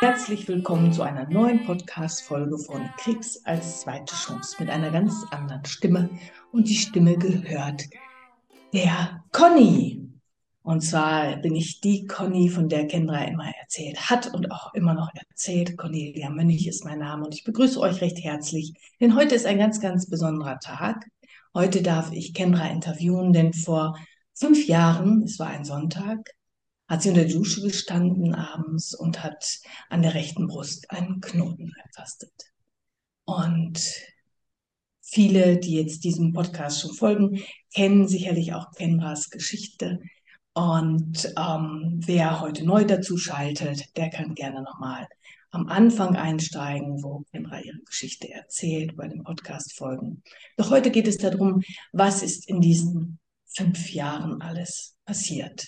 Herzlich willkommen zu einer neuen Podcast-Folge von Krebs als zweite Chance mit einer ganz anderen Stimme. Und die Stimme gehört der Conny. Und zwar bin ich die Conny, von der Kendra immer erzählt hat und auch immer noch erzählt. Cornelia Mönch ist mein Name und ich begrüße euch recht herzlich, denn heute ist ein ganz, ganz besonderer Tag. Heute darf ich Kendra interviewen, denn vor fünf Jahren, es war ein Sonntag, hat sie unter der Dusche gestanden abends und hat an der rechten Brust einen Knoten ertastet. Und viele, die jetzt diesem Podcast schon folgen, kennen sicherlich auch Kendras Geschichte. Und ähm, wer heute neu dazu schaltet, der kann gerne nochmal am Anfang einsteigen, wo Kendra ihre Geschichte erzählt, bei den Podcast-Folgen. Doch heute geht es darum, was ist in diesen fünf Jahren alles passiert.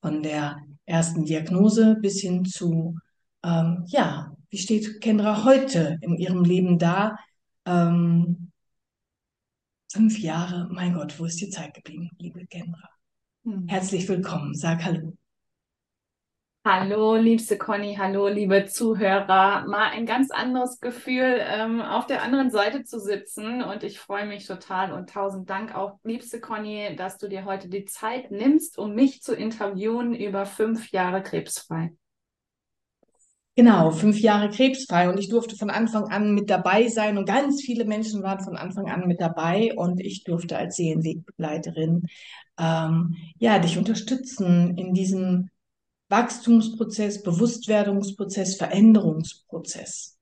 Von der ersten Diagnose bis hin zu, ähm, ja, wie steht Kendra heute in ihrem Leben da? Ähm, fünf Jahre, mein Gott, wo ist die Zeit geblieben, liebe Kendra? Hm. Herzlich willkommen. Sag Hallo. Hallo, liebste Conny, hallo, liebe Zuhörer. Mal ein ganz anderes Gefühl, ähm, auf der anderen Seite zu sitzen. Und ich freue mich total und tausend Dank auch, liebste Conny, dass du dir heute die Zeit nimmst, um mich zu interviewen über fünf Jahre krebsfrei. Genau, fünf Jahre krebsfrei und ich durfte von Anfang an mit dabei sein und ganz viele Menschen waren von Anfang an mit dabei und ich durfte als Seelenwegbegleiterin ähm, ja dich unterstützen in diesem Wachstumsprozess, Bewusstwerdungsprozess, Veränderungsprozess.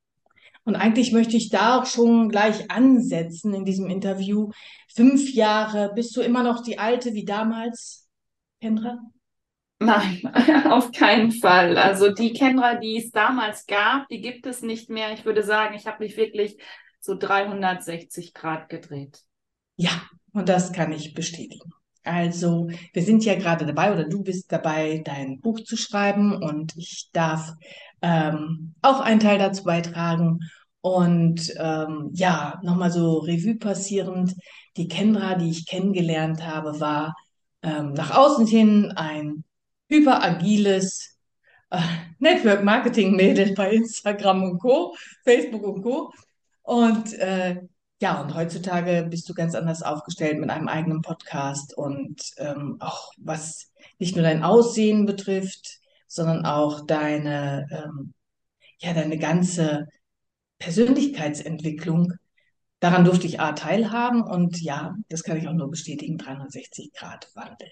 Und eigentlich möchte ich da auch schon gleich ansetzen in diesem Interview. Fünf Jahre, bist du immer noch die alte wie damals, Kendra? Nein, auf keinen Fall. Also die Kendra, die es damals gab, die gibt es nicht mehr. Ich würde sagen, ich habe mich wirklich so 360 Grad gedreht. Ja, und das kann ich bestätigen. Also, wir sind ja gerade dabei oder du bist dabei, dein Buch zu schreiben und ich darf ähm, auch einen Teil dazu beitragen. Und ähm, ja, nochmal so Revue passierend, die Kendra, die ich kennengelernt habe, war ähm, nach außen hin ein hyperagiles äh, Network-Marketing-Mädel bei Instagram und Co., Facebook und Co. Und äh, ja, und heutzutage bist du ganz anders aufgestellt mit einem eigenen Podcast und ähm, auch was nicht nur dein Aussehen betrifft, sondern auch deine, ähm, ja, deine ganze Persönlichkeitsentwicklung. Daran durfte ich A teilhaben und ja, das kann ich auch nur bestätigen, 360 Grad Wandel.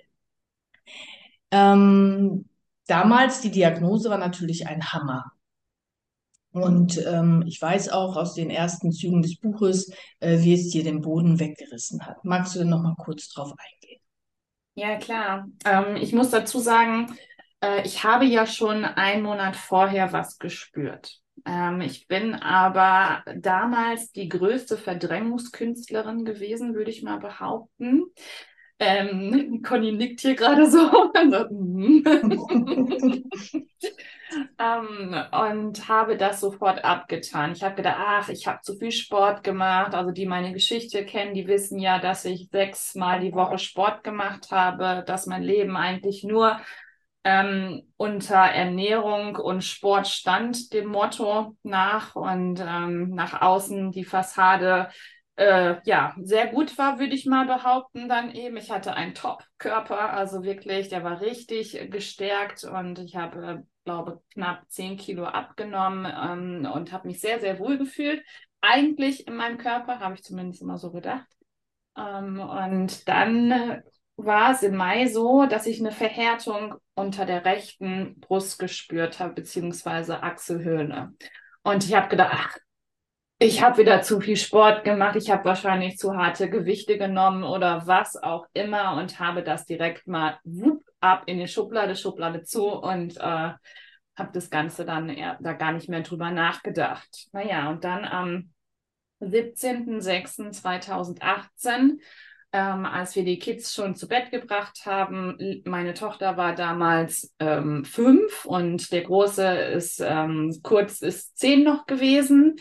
Ähm, damals die Diagnose war natürlich ein Hammer. Und ähm, ich weiß auch aus den ersten Zügen des Buches, äh, wie es dir den Boden weggerissen hat. Magst du denn noch mal kurz drauf eingehen? Ja, klar. Ähm, ich muss dazu sagen, äh, ich habe ja schon einen Monat vorher was gespürt. Ähm, ich bin aber damals die größte Verdrängungskünstlerin gewesen, würde ich mal behaupten. Ähm, Conny nickt hier gerade so. ähm, und habe das sofort abgetan. Ich habe gedacht, ach, ich habe zu viel Sport gemacht. Also die meine Geschichte kennen, die wissen ja, dass ich sechsmal die Woche Sport gemacht habe, dass mein Leben eigentlich nur ähm, unter Ernährung und Sport stand, dem Motto nach und ähm, nach außen die Fassade äh, ja, sehr gut war, würde ich mal behaupten, dann eben. Ich hatte einen Top-Körper, also wirklich, der war richtig gestärkt und ich habe, äh, glaube, knapp 10 Kilo abgenommen ähm, und habe mich sehr, sehr wohl gefühlt. Eigentlich in meinem Körper, habe ich zumindest immer so gedacht. Ähm, und dann war es im Mai so, dass ich eine Verhärtung unter der rechten Brust gespürt habe, beziehungsweise Achselhöhle. Und ich habe gedacht, ach, ich habe wieder zu viel Sport gemacht, ich habe wahrscheinlich zu harte Gewichte genommen oder was auch immer und habe das direkt mal wupp, ab in die Schublade, Schublade zu und äh, habe das Ganze dann eher, da gar nicht mehr drüber nachgedacht. Naja, und dann am 17.06.2018, ähm, als wir die Kids schon zu Bett gebracht haben, meine Tochter war damals ähm, fünf und der Große ist ähm, kurz ist zehn noch gewesen.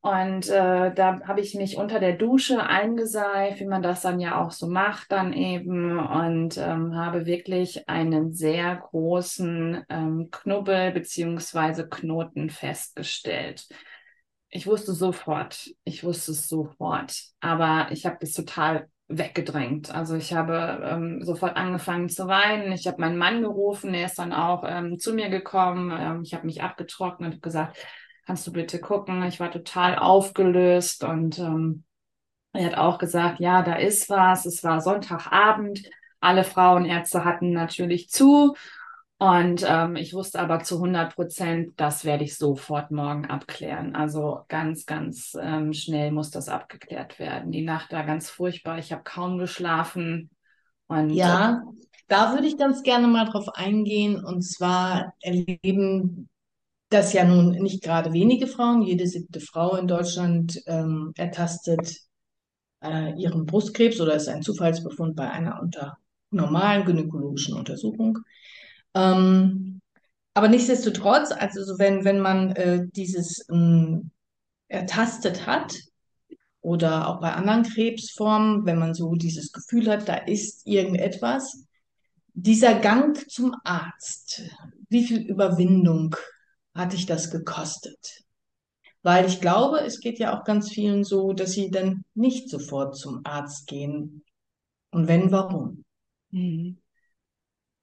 Und äh, da habe ich mich unter der Dusche eingeseift, wie man das dann ja auch so macht dann eben und ähm, habe wirklich einen sehr großen ähm, Knubbel beziehungsweise Knoten festgestellt. Ich wusste sofort, ich wusste es sofort, aber ich habe das total weggedrängt. Also ich habe ähm, sofort angefangen zu weinen. Ich habe meinen Mann gerufen, er ist dann auch ähm, zu mir gekommen. Ähm, ich habe mich abgetrocknet und gesagt, kannst du bitte gucken? Ich war total aufgelöst und ähm, er hat auch gesagt, ja, da ist was. Es war Sonntagabend. Alle Frauenärzte hatten natürlich zu. Und ähm, ich wusste aber zu 100 Prozent, das werde ich sofort morgen abklären. Also ganz, ganz ähm, schnell muss das abgeklärt werden. Die Nacht war ganz furchtbar. Ich habe kaum geschlafen. Und, ja, da würde ich ganz gerne mal drauf eingehen. Und zwar erleben das ja nun nicht gerade wenige Frauen. Jede siebte Frau in Deutschland ähm, ertastet äh, ihren Brustkrebs oder ist ein Zufallsbefund bei einer unter normalen gynäkologischen Untersuchung. Ähm, aber nichtsdestotrotz, also so wenn, wenn man äh, dieses ähm, ertastet hat oder auch bei anderen Krebsformen, wenn man so dieses Gefühl hat, da ist irgendetwas, dieser Gang zum Arzt, wie viel Überwindung hat dich das gekostet? Weil ich glaube, es geht ja auch ganz vielen so, dass sie dann nicht sofort zum Arzt gehen. Und wenn, warum? Mhm.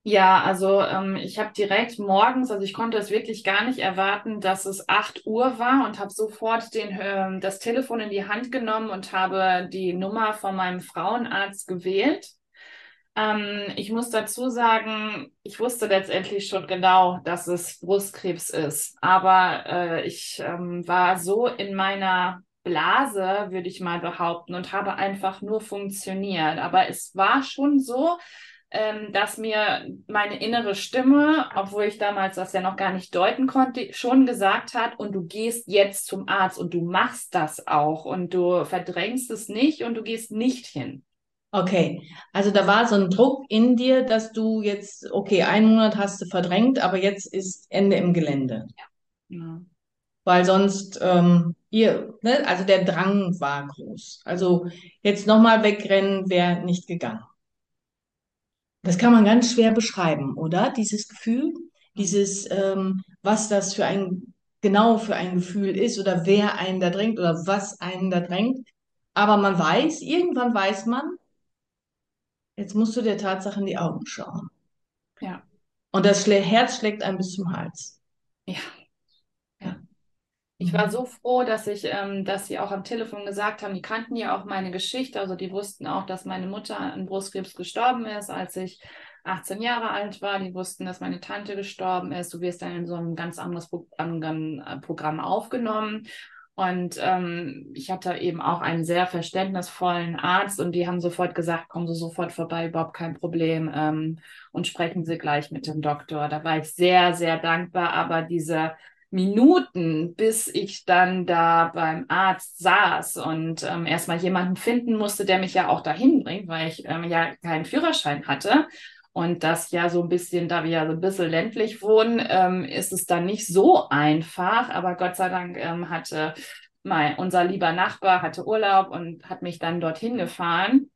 Ja, also ähm, ich habe direkt morgens, also ich konnte es wirklich gar nicht erwarten, dass es 8 Uhr war und habe sofort den, äh, das Telefon in die Hand genommen und habe die Nummer von meinem Frauenarzt gewählt. Ähm, ich muss dazu sagen, ich wusste letztendlich schon genau, dass es Brustkrebs ist, aber äh, ich ähm, war so in meiner Blase, würde ich mal behaupten, und habe einfach nur funktioniert. Aber es war schon so, ähm, dass mir meine innere Stimme, obwohl ich damals das ja noch gar nicht deuten konnte, schon gesagt hat, und du gehst jetzt zum Arzt und du machst das auch und du verdrängst es nicht und du gehst nicht hin. Okay, also da war so ein Druck in dir, dass du jetzt, okay, einen Monat hast du verdrängt, aber jetzt ist Ende im Gelände. Ja. ja. Weil sonst, ähm, ihr, ne, also der Drang war groß. Also jetzt nochmal wegrennen wäre nicht gegangen. Das kann man ganz schwer beschreiben, oder? Dieses Gefühl, dieses, ähm, was das für ein, genau für ein Gefühl ist oder wer einen da drängt oder was einen da drängt. Aber man weiß, irgendwann weiß man, jetzt musst du der Tatsache in die Augen schauen. Ja. Und das Herz schlägt einem bis zum Hals. Ja. Ich war so froh, dass ich, ähm, dass sie auch am Telefon gesagt haben, die kannten ja auch meine Geschichte, also die wussten auch, dass meine Mutter an Brustkrebs gestorben ist, als ich 18 Jahre alt war. Die wussten, dass meine Tante gestorben ist. Du wirst dann in so ein ganz anderes Pro äh, Programm aufgenommen. Und ähm, ich hatte eben auch einen sehr verständnisvollen Arzt und die haben sofort gesagt, kommen Sie sofort vorbei, überhaupt kein Problem ähm, und sprechen Sie gleich mit dem Doktor. Da war ich sehr, sehr dankbar, aber diese Minuten, bis ich dann da beim Arzt saß und ähm, erstmal jemanden finden musste, der mich ja auch dahin bringt, weil ich ähm, ja keinen Führerschein hatte. Und das ja so ein bisschen, da wir ja so ein bisschen ländlich wohnen, ähm, ist es dann nicht so einfach. Aber Gott sei Dank ähm, hatte mein, unser lieber Nachbar hatte Urlaub und hat mich dann dorthin gefahren.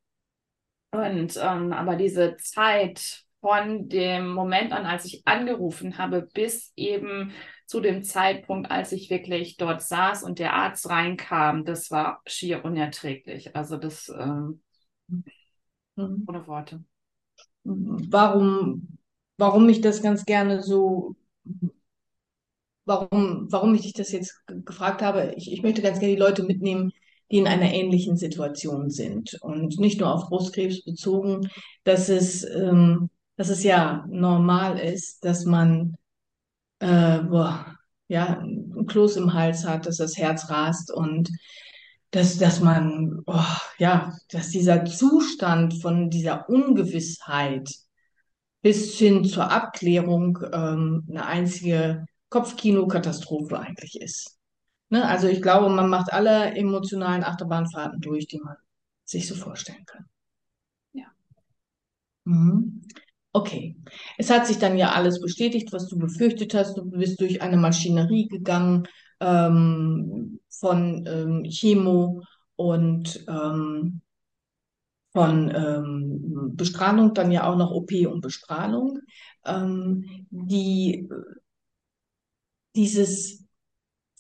Und ähm, aber diese Zeit von dem Moment an, als ich angerufen habe, bis eben zu dem Zeitpunkt, als ich wirklich dort saß und der Arzt reinkam, das war schier unerträglich. Also das ähm, mhm. ohne Worte. Warum, warum ich das ganz gerne so, warum, warum ich dich das jetzt gefragt habe, ich, ich möchte ganz gerne die Leute mitnehmen, die in einer ähnlichen Situation sind. Und nicht nur auf Brustkrebs bezogen, dass es, ähm, dass es ja normal ist, dass man äh, boah, ja, ein Kloß im Hals hat, dass das Herz rast und dass, dass man, oh, ja, dass dieser Zustand von dieser Ungewissheit bis hin zur Abklärung ähm, eine einzige Kopfkino-Katastrophe eigentlich ist. Ne? Also ich glaube, man macht alle emotionalen Achterbahnfahrten durch, die man sich so vorstellen kann. Ja. Mhm. Okay, es hat sich dann ja alles bestätigt, was du befürchtet hast. Du bist durch eine Maschinerie gegangen. Ähm, von ähm, Chemo und ähm, von ähm, Bestrahlung, dann ja auch noch OP und Bestrahlung, ähm, die dieses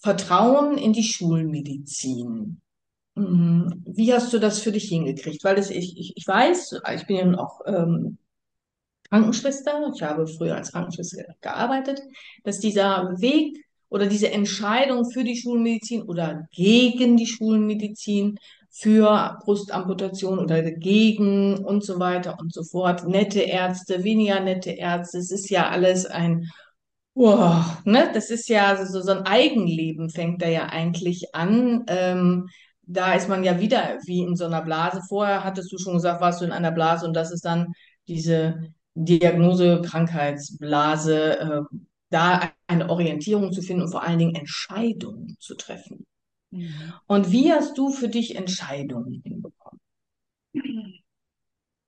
Vertrauen in die Schulmedizin. Mhm. Wie hast du das für dich hingekriegt? Weil das, ich, ich, ich weiß, ich bin ja auch ähm, Krankenschwester, ich habe früher als Krankenschwester gearbeitet, dass dieser Weg oder diese Entscheidung für die Schulmedizin oder gegen die Schulmedizin, für Brustamputation oder dagegen und so weiter und so fort, nette Ärzte, weniger nette Ärzte, es ist ja alles ein Oh, ne, das ist ja so, so ein Eigenleben fängt da ja eigentlich an. Ähm, da ist man ja wieder wie in so einer Blase. Vorher hattest du schon gesagt, warst du in einer Blase und das ist dann diese Diagnose Krankheitsblase, äh, da eine Orientierung zu finden und vor allen Dingen Entscheidungen zu treffen. Mhm. Und wie hast du für dich Entscheidungen hinbekommen?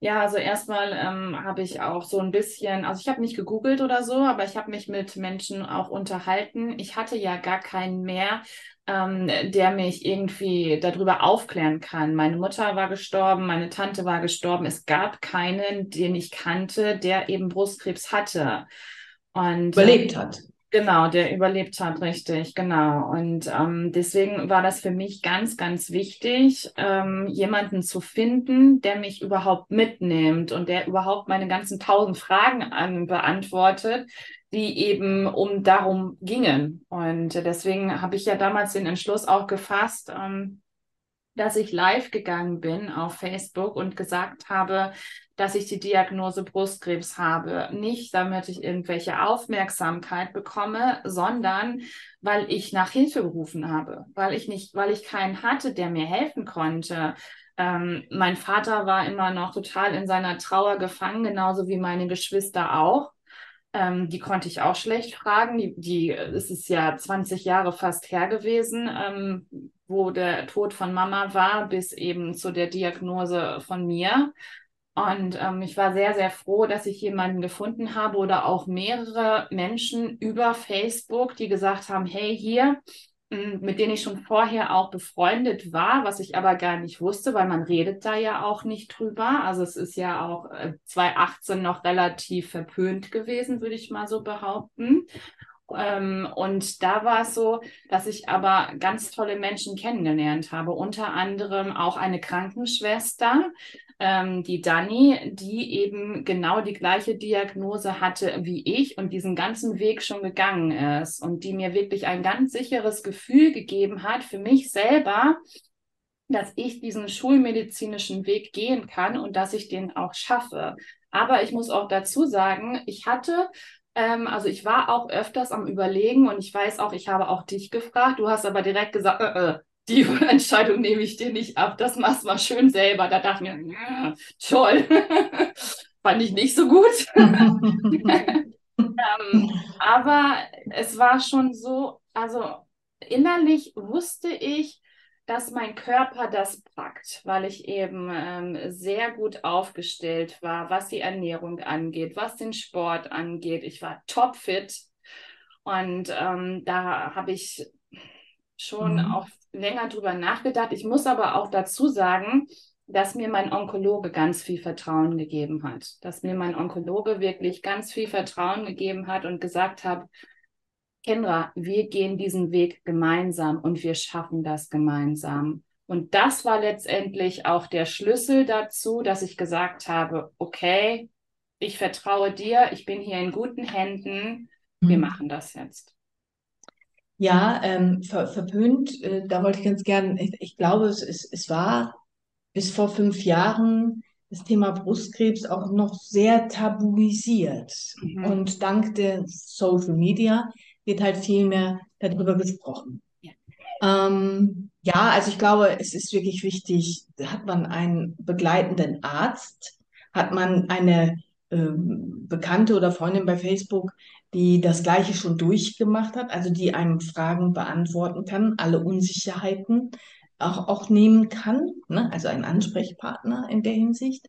Ja, also erstmal ähm, habe ich auch so ein bisschen, also ich habe nicht gegoogelt oder so, aber ich habe mich mit Menschen auch unterhalten. Ich hatte ja gar keinen mehr, ähm, der mich irgendwie darüber aufklären kann. Meine Mutter war gestorben, meine Tante war gestorben. Es gab keinen, den ich kannte, der eben Brustkrebs hatte. Und, Überlebt hat. Genau, der überlebt hat, richtig, genau. Und ähm, deswegen war das für mich ganz, ganz wichtig, ähm, jemanden zu finden, der mich überhaupt mitnimmt und der überhaupt meine ganzen tausend Fragen an, beantwortet, die eben um darum gingen. Und deswegen habe ich ja damals den Entschluss auch gefasst, ähm, dass ich live gegangen bin auf Facebook und gesagt habe, dass ich die Diagnose Brustkrebs habe. Nicht, damit ich irgendwelche Aufmerksamkeit bekomme, sondern weil ich nach Hilfe gerufen habe, weil ich nicht, weil ich keinen hatte, der mir helfen konnte. Ähm, mein Vater war immer noch total in seiner Trauer gefangen, genauso wie meine Geschwister auch. Ähm, die konnte ich auch schlecht fragen. Die, die, es ist ja 20 Jahre fast her gewesen, ähm, wo der Tod von Mama war, bis eben zu der Diagnose von mir. Und ähm, ich war sehr, sehr froh, dass ich jemanden gefunden habe oder auch mehrere Menschen über Facebook, die gesagt haben, hey, hier, mit denen ich schon vorher auch befreundet war, was ich aber gar nicht wusste, weil man redet da ja auch nicht drüber. Also es ist ja auch äh, 2018 noch relativ verpönt gewesen, würde ich mal so behaupten. Ähm, und da war es so, dass ich aber ganz tolle Menschen kennengelernt habe, unter anderem auch eine Krankenschwester, ähm, die Dani, die eben genau die gleiche Diagnose hatte wie ich und diesen ganzen Weg schon gegangen ist und die mir wirklich ein ganz sicheres Gefühl gegeben hat für mich selber, dass ich diesen schulmedizinischen Weg gehen kann und dass ich den auch schaffe. Aber ich muss auch dazu sagen, ich hatte ähm, also ich war auch öfters am Überlegen und ich weiß auch, ich habe auch dich gefragt. Du hast aber direkt gesagt, äh, äh, die Entscheidung nehme ich dir nicht ab, das machst du mal schön selber. Da dachte ich mir, ja, toll, fand ich nicht so gut. ähm, aber es war schon so, also innerlich wusste ich, dass mein Körper das packt, weil ich eben ähm, sehr gut aufgestellt war, was die Ernährung angeht, was den Sport angeht. Ich war topfit und ähm, da habe ich schon mhm. auch länger drüber nachgedacht. Ich muss aber auch dazu sagen, dass mir mein Onkologe ganz viel Vertrauen gegeben hat, dass mir mein Onkologe wirklich ganz viel Vertrauen gegeben hat und gesagt hat, Kendra, wir gehen diesen Weg gemeinsam und wir schaffen das gemeinsam. Und das war letztendlich auch der Schlüssel dazu, dass ich gesagt habe, okay, ich vertraue dir, ich bin hier in guten Händen, wir mhm. machen das jetzt. Ja, ähm, ver verpönt, äh, da wollte ich ganz gern, ich, ich glaube, es, es, es war bis vor fünf Jahren das Thema Brustkrebs auch noch sehr tabuisiert. Mhm. Und dank der Social Media wird halt viel mehr darüber gesprochen. Ja. Ähm, ja, also ich glaube, es ist wirklich wichtig, hat man einen begleitenden Arzt, hat man eine ähm, Bekannte oder Freundin bei Facebook, die das Gleiche schon durchgemacht hat, also die einem Fragen beantworten kann, alle Unsicherheiten auch, auch nehmen kann, ne? also ein Ansprechpartner in der Hinsicht.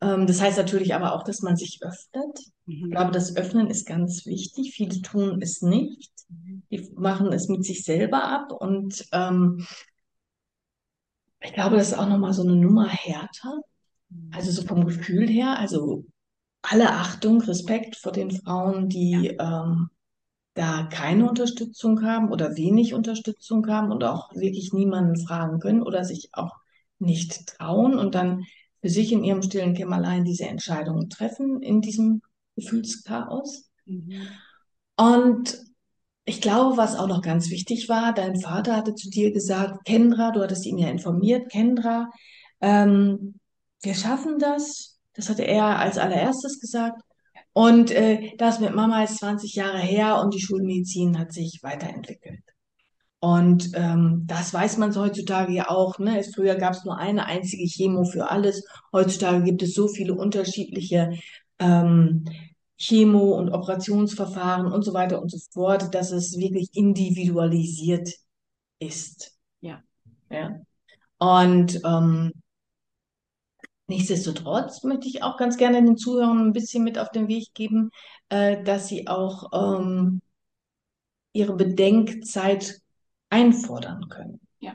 Ähm, das heißt natürlich aber auch, dass man sich öffnet. Ich Mhm. glaube, das Öffnen ist ganz wichtig. Viele tun es nicht. Die machen es mit sich selber ab und ähm, ich glaube, das ist auch nochmal so eine Nummer härter. Also so vom Gefühl her, also alle Achtung, Respekt vor den Frauen, die ähm, da keine Unterstützung haben oder wenig Unterstützung haben und auch wirklich niemanden fragen können oder sich auch nicht trauen und dann für sich in ihrem stillen Kämmerlein diese Entscheidungen treffen in diesem Gefühlschaos. Mhm. Und ich glaube, was auch noch ganz wichtig war, dein Vater hatte zu dir gesagt, Kendra, du hattest ihn ja informiert, Kendra, ähm, wir schaffen das. Das hatte er als allererstes gesagt. Und äh, das mit Mama ist 20 Jahre her und die Schulmedizin hat sich weiterentwickelt. Und ähm, das weiß man so heutzutage ja auch. Ne? Es, früher gab es nur eine einzige Chemo für alles. Heutzutage gibt es so viele unterschiedliche ähm, Chemo- und Operationsverfahren und so weiter und so fort, dass es wirklich individualisiert ist. Ja. Ja. Und ähm, nichtsdestotrotz möchte ich auch ganz gerne den Zuhörern ein bisschen mit auf den Weg geben, äh, dass sie auch ähm, ihre Bedenkzeit einfordern können. Ja.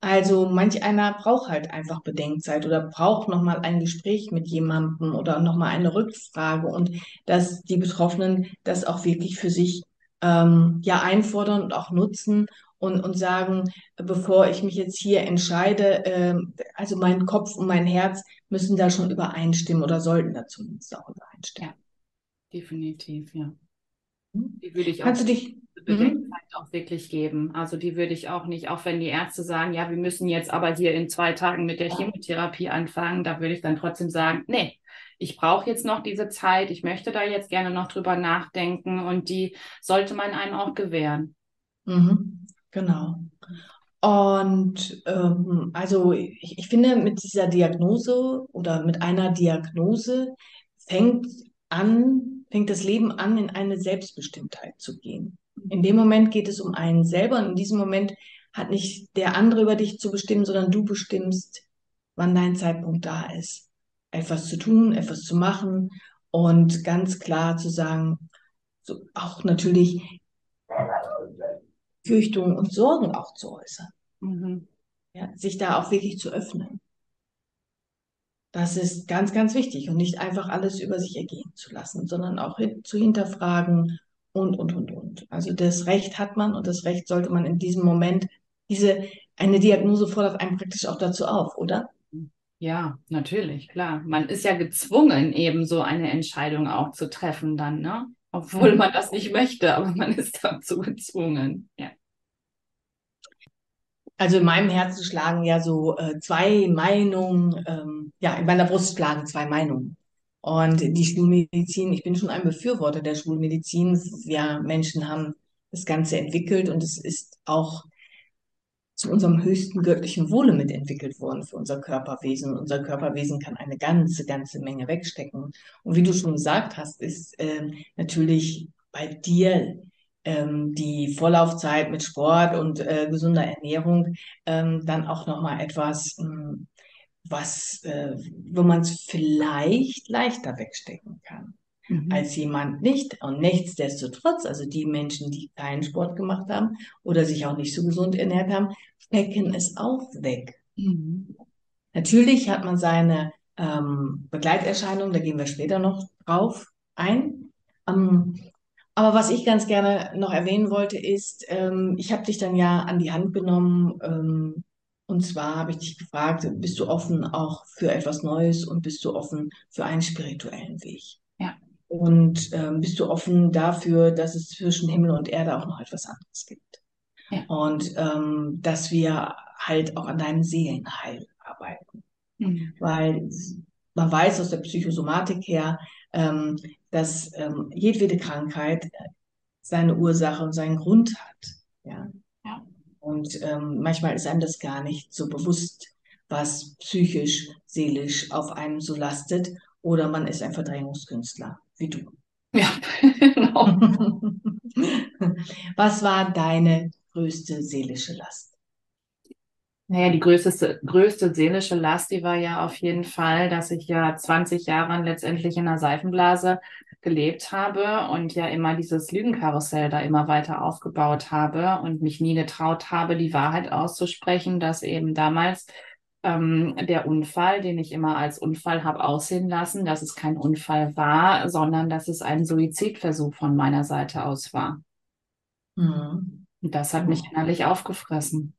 Also manch einer braucht halt einfach Bedenkzeit oder braucht nochmal ein Gespräch mit jemandem oder nochmal eine Rückfrage und dass die Betroffenen das auch wirklich für sich ähm, ja einfordern und auch nutzen und, und sagen, bevor ich mich jetzt hier entscheide, ähm, also mein Kopf und mein Herz müssen da schon übereinstimmen oder sollten da zumindest auch übereinstimmen. Definitiv, ja. Hm? Die würde ich auch Kannst du dich, mhm. Bedenkzeit auch wirklich geben. Also die würde ich auch nicht, auch wenn die Ärzte sagen, ja, wir müssen jetzt aber hier in zwei Tagen mit der Chemotherapie anfangen, da würde ich dann trotzdem sagen, nee, ich brauche jetzt noch diese Zeit, ich möchte da jetzt gerne noch drüber nachdenken und die sollte man einem auch gewähren. Mhm, genau. Und ähm, also ich, ich finde, mit dieser Diagnose oder mit einer Diagnose fängt an, fängt das Leben an, in eine Selbstbestimmtheit zu gehen. In dem Moment geht es um einen selber und in diesem Moment hat nicht der andere über dich zu bestimmen, sondern du bestimmst, wann dein Zeitpunkt da ist, etwas zu tun, etwas zu machen und ganz klar zu sagen, so auch natürlich Fürchtungen und Sorgen auch zu äußern. Mhm. Ja, sich da auch wirklich zu öffnen. Das ist ganz, ganz wichtig und nicht einfach alles über sich ergehen zu lassen, sondern auch hin, zu hinterfragen und, und, und, und. Also das Recht hat man und das Recht sollte man in diesem Moment, diese, eine Diagnose fordert einen praktisch auch dazu auf, oder? Ja, natürlich, klar. Man ist ja gezwungen, eben so eine Entscheidung auch zu treffen dann, ne? Obwohl man das nicht möchte, aber man ist dazu gezwungen. Ja. Also in meinem Herzen schlagen ja so äh, zwei Meinungen, ähm, ja, in meiner Brust schlagen zwei Meinungen. Und die Schulmedizin, ich bin schon ein Befürworter der Schulmedizin. Wir Menschen haben das Ganze entwickelt und es ist auch zu unserem höchsten göttlichen Wohle mitentwickelt worden für unser Körperwesen. Unser Körperwesen kann eine ganze, ganze Menge wegstecken. Und wie du schon gesagt hast, ist äh, natürlich bei dir ähm, die Vorlaufzeit mit Sport und äh, gesunder Ernährung ähm, dann auch nochmal etwas, ähm, was, äh, wo man es vielleicht leichter wegstecken kann Mhm. als jemand nicht. Und nichtsdestotrotz, also die Menschen, die keinen Sport gemacht haben oder sich auch nicht so gesund ernährt haben, stecken es auch weg. Mhm. Natürlich hat man seine ähm, Begleiterscheinungen, da gehen wir später noch drauf ein. Ähm, aber was ich ganz gerne noch erwähnen wollte, ist, ähm, ich habe dich dann ja an die Hand genommen. Ähm, und zwar habe ich dich gefragt, bist du offen auch für etwas Neues und bist du offen für einen spirituellen Weg? Und ähm, bist du offen dafür, dass es zwischen Himmel und Erde auch noch etwas anderes gibt? Ja. Und ähm, dass wir halt auch an deinem Seelenheil arbeiten. Mhm. Weil man weiß aus der Psychosomatik her, ähm, dass ähm, jedwede Krankheit seine Ursache und seinen Grund hat. Ja. Ja. Und ähm, manchmal ist einem das gar nicht so bewusst, was psychisch, seelisch auf einem so lastet. Oder man ist ein Verdrängungskünstler, wie du. Ja, genau. Was war deine größte seelische Last? Naja, die größte, größte seelische Last, die war ja auf jeden Fall, dass ich ja 20 Jahre letztendlich in einer Seifenblase gelebt habe und ja immer dieses Lügenkarussell da immer weiter aufgebaut habe und mich nie getraut habe, die Wahrheit auszusprechen, dass eben damals ähm, der Unfall, den ich immer als Unfall habe aussehen lassen, dass es kein Unfall war, sondern dass es ein Suizidversuch von meiner Seite aus war. Mhm. Und das hat mich innerlich aufgefressen.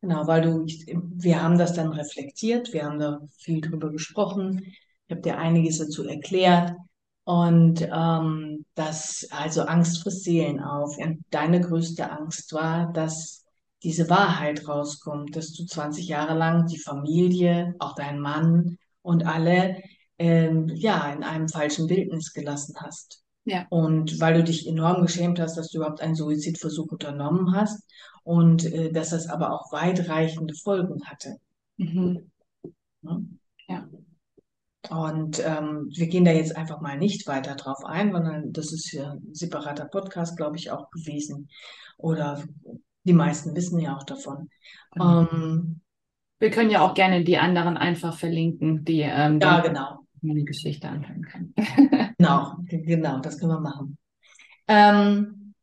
Genau, weil du, wir haben das dann reflektiert, wir haben da viel drüber gesprochen. Ich habe dir einiges dazu erklärt. Und ähm, das, also Angst frisst Seelen auf. Und deine größte Angst war, dass diese Wahrheit rauskommt, dass du 20 Jahre lang die Familie, auch dein Mann und alle, ähm, ja, in einem falschen Bildnis gelassen hast. Ja. Und weil du dich enorm geschämt hast, dass du überhaupt einen Suizidversuch unternommen hast und äh, dass das aber auch weitreichende Folgen hatte. Mhm. Ja. Und ähm, wir gehen da jetzt einfach mal nicht weiter drauf ein, sondern das ist ja ein separater Podcast, glaube ich, auch gewesen. Oder die meisten wissen ja auch davon. Mhm. Ähm, Wir können ja auch gerne die anderen einfach verlinken, die ähm, ja, genau. meine Geschichte anhören können. Genau, genau, das können wir machen. Ähm,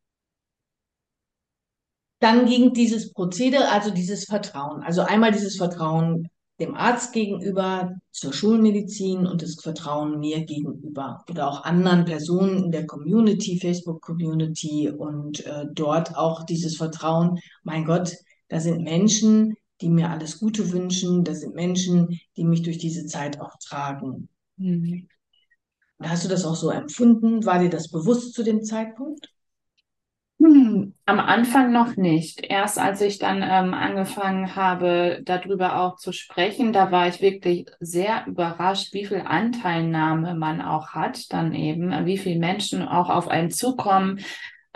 dann ging dieses Prozedere, also dieses Vertrauen. Also einmal dieses Vertrauen dem Arzt gegenüber, zur Schulmedizin und das Vertrauen mir gegenüber oder auch anderen Personen in der Community, Facebook-Community und äh, dort auch dieses Vertrauen, mein Gott, da sind Menschen, die mir alles Gute wünschen, da sind Menschen, die mich durch diese Zeit auch tragen. Mhm. Hast du das auch so empfunden? War dir das bewusst zu dem Zeitpunkt? Hm, am Anfang noch nicht. Erst als ich dann ähm, angefangen habe, darüber auch zu sprechen, da war ich wirklich sehr überrascht, wie viel Anteilnahme man auch hat, dann eben, wie viele Menschen auch auf einen zukommen.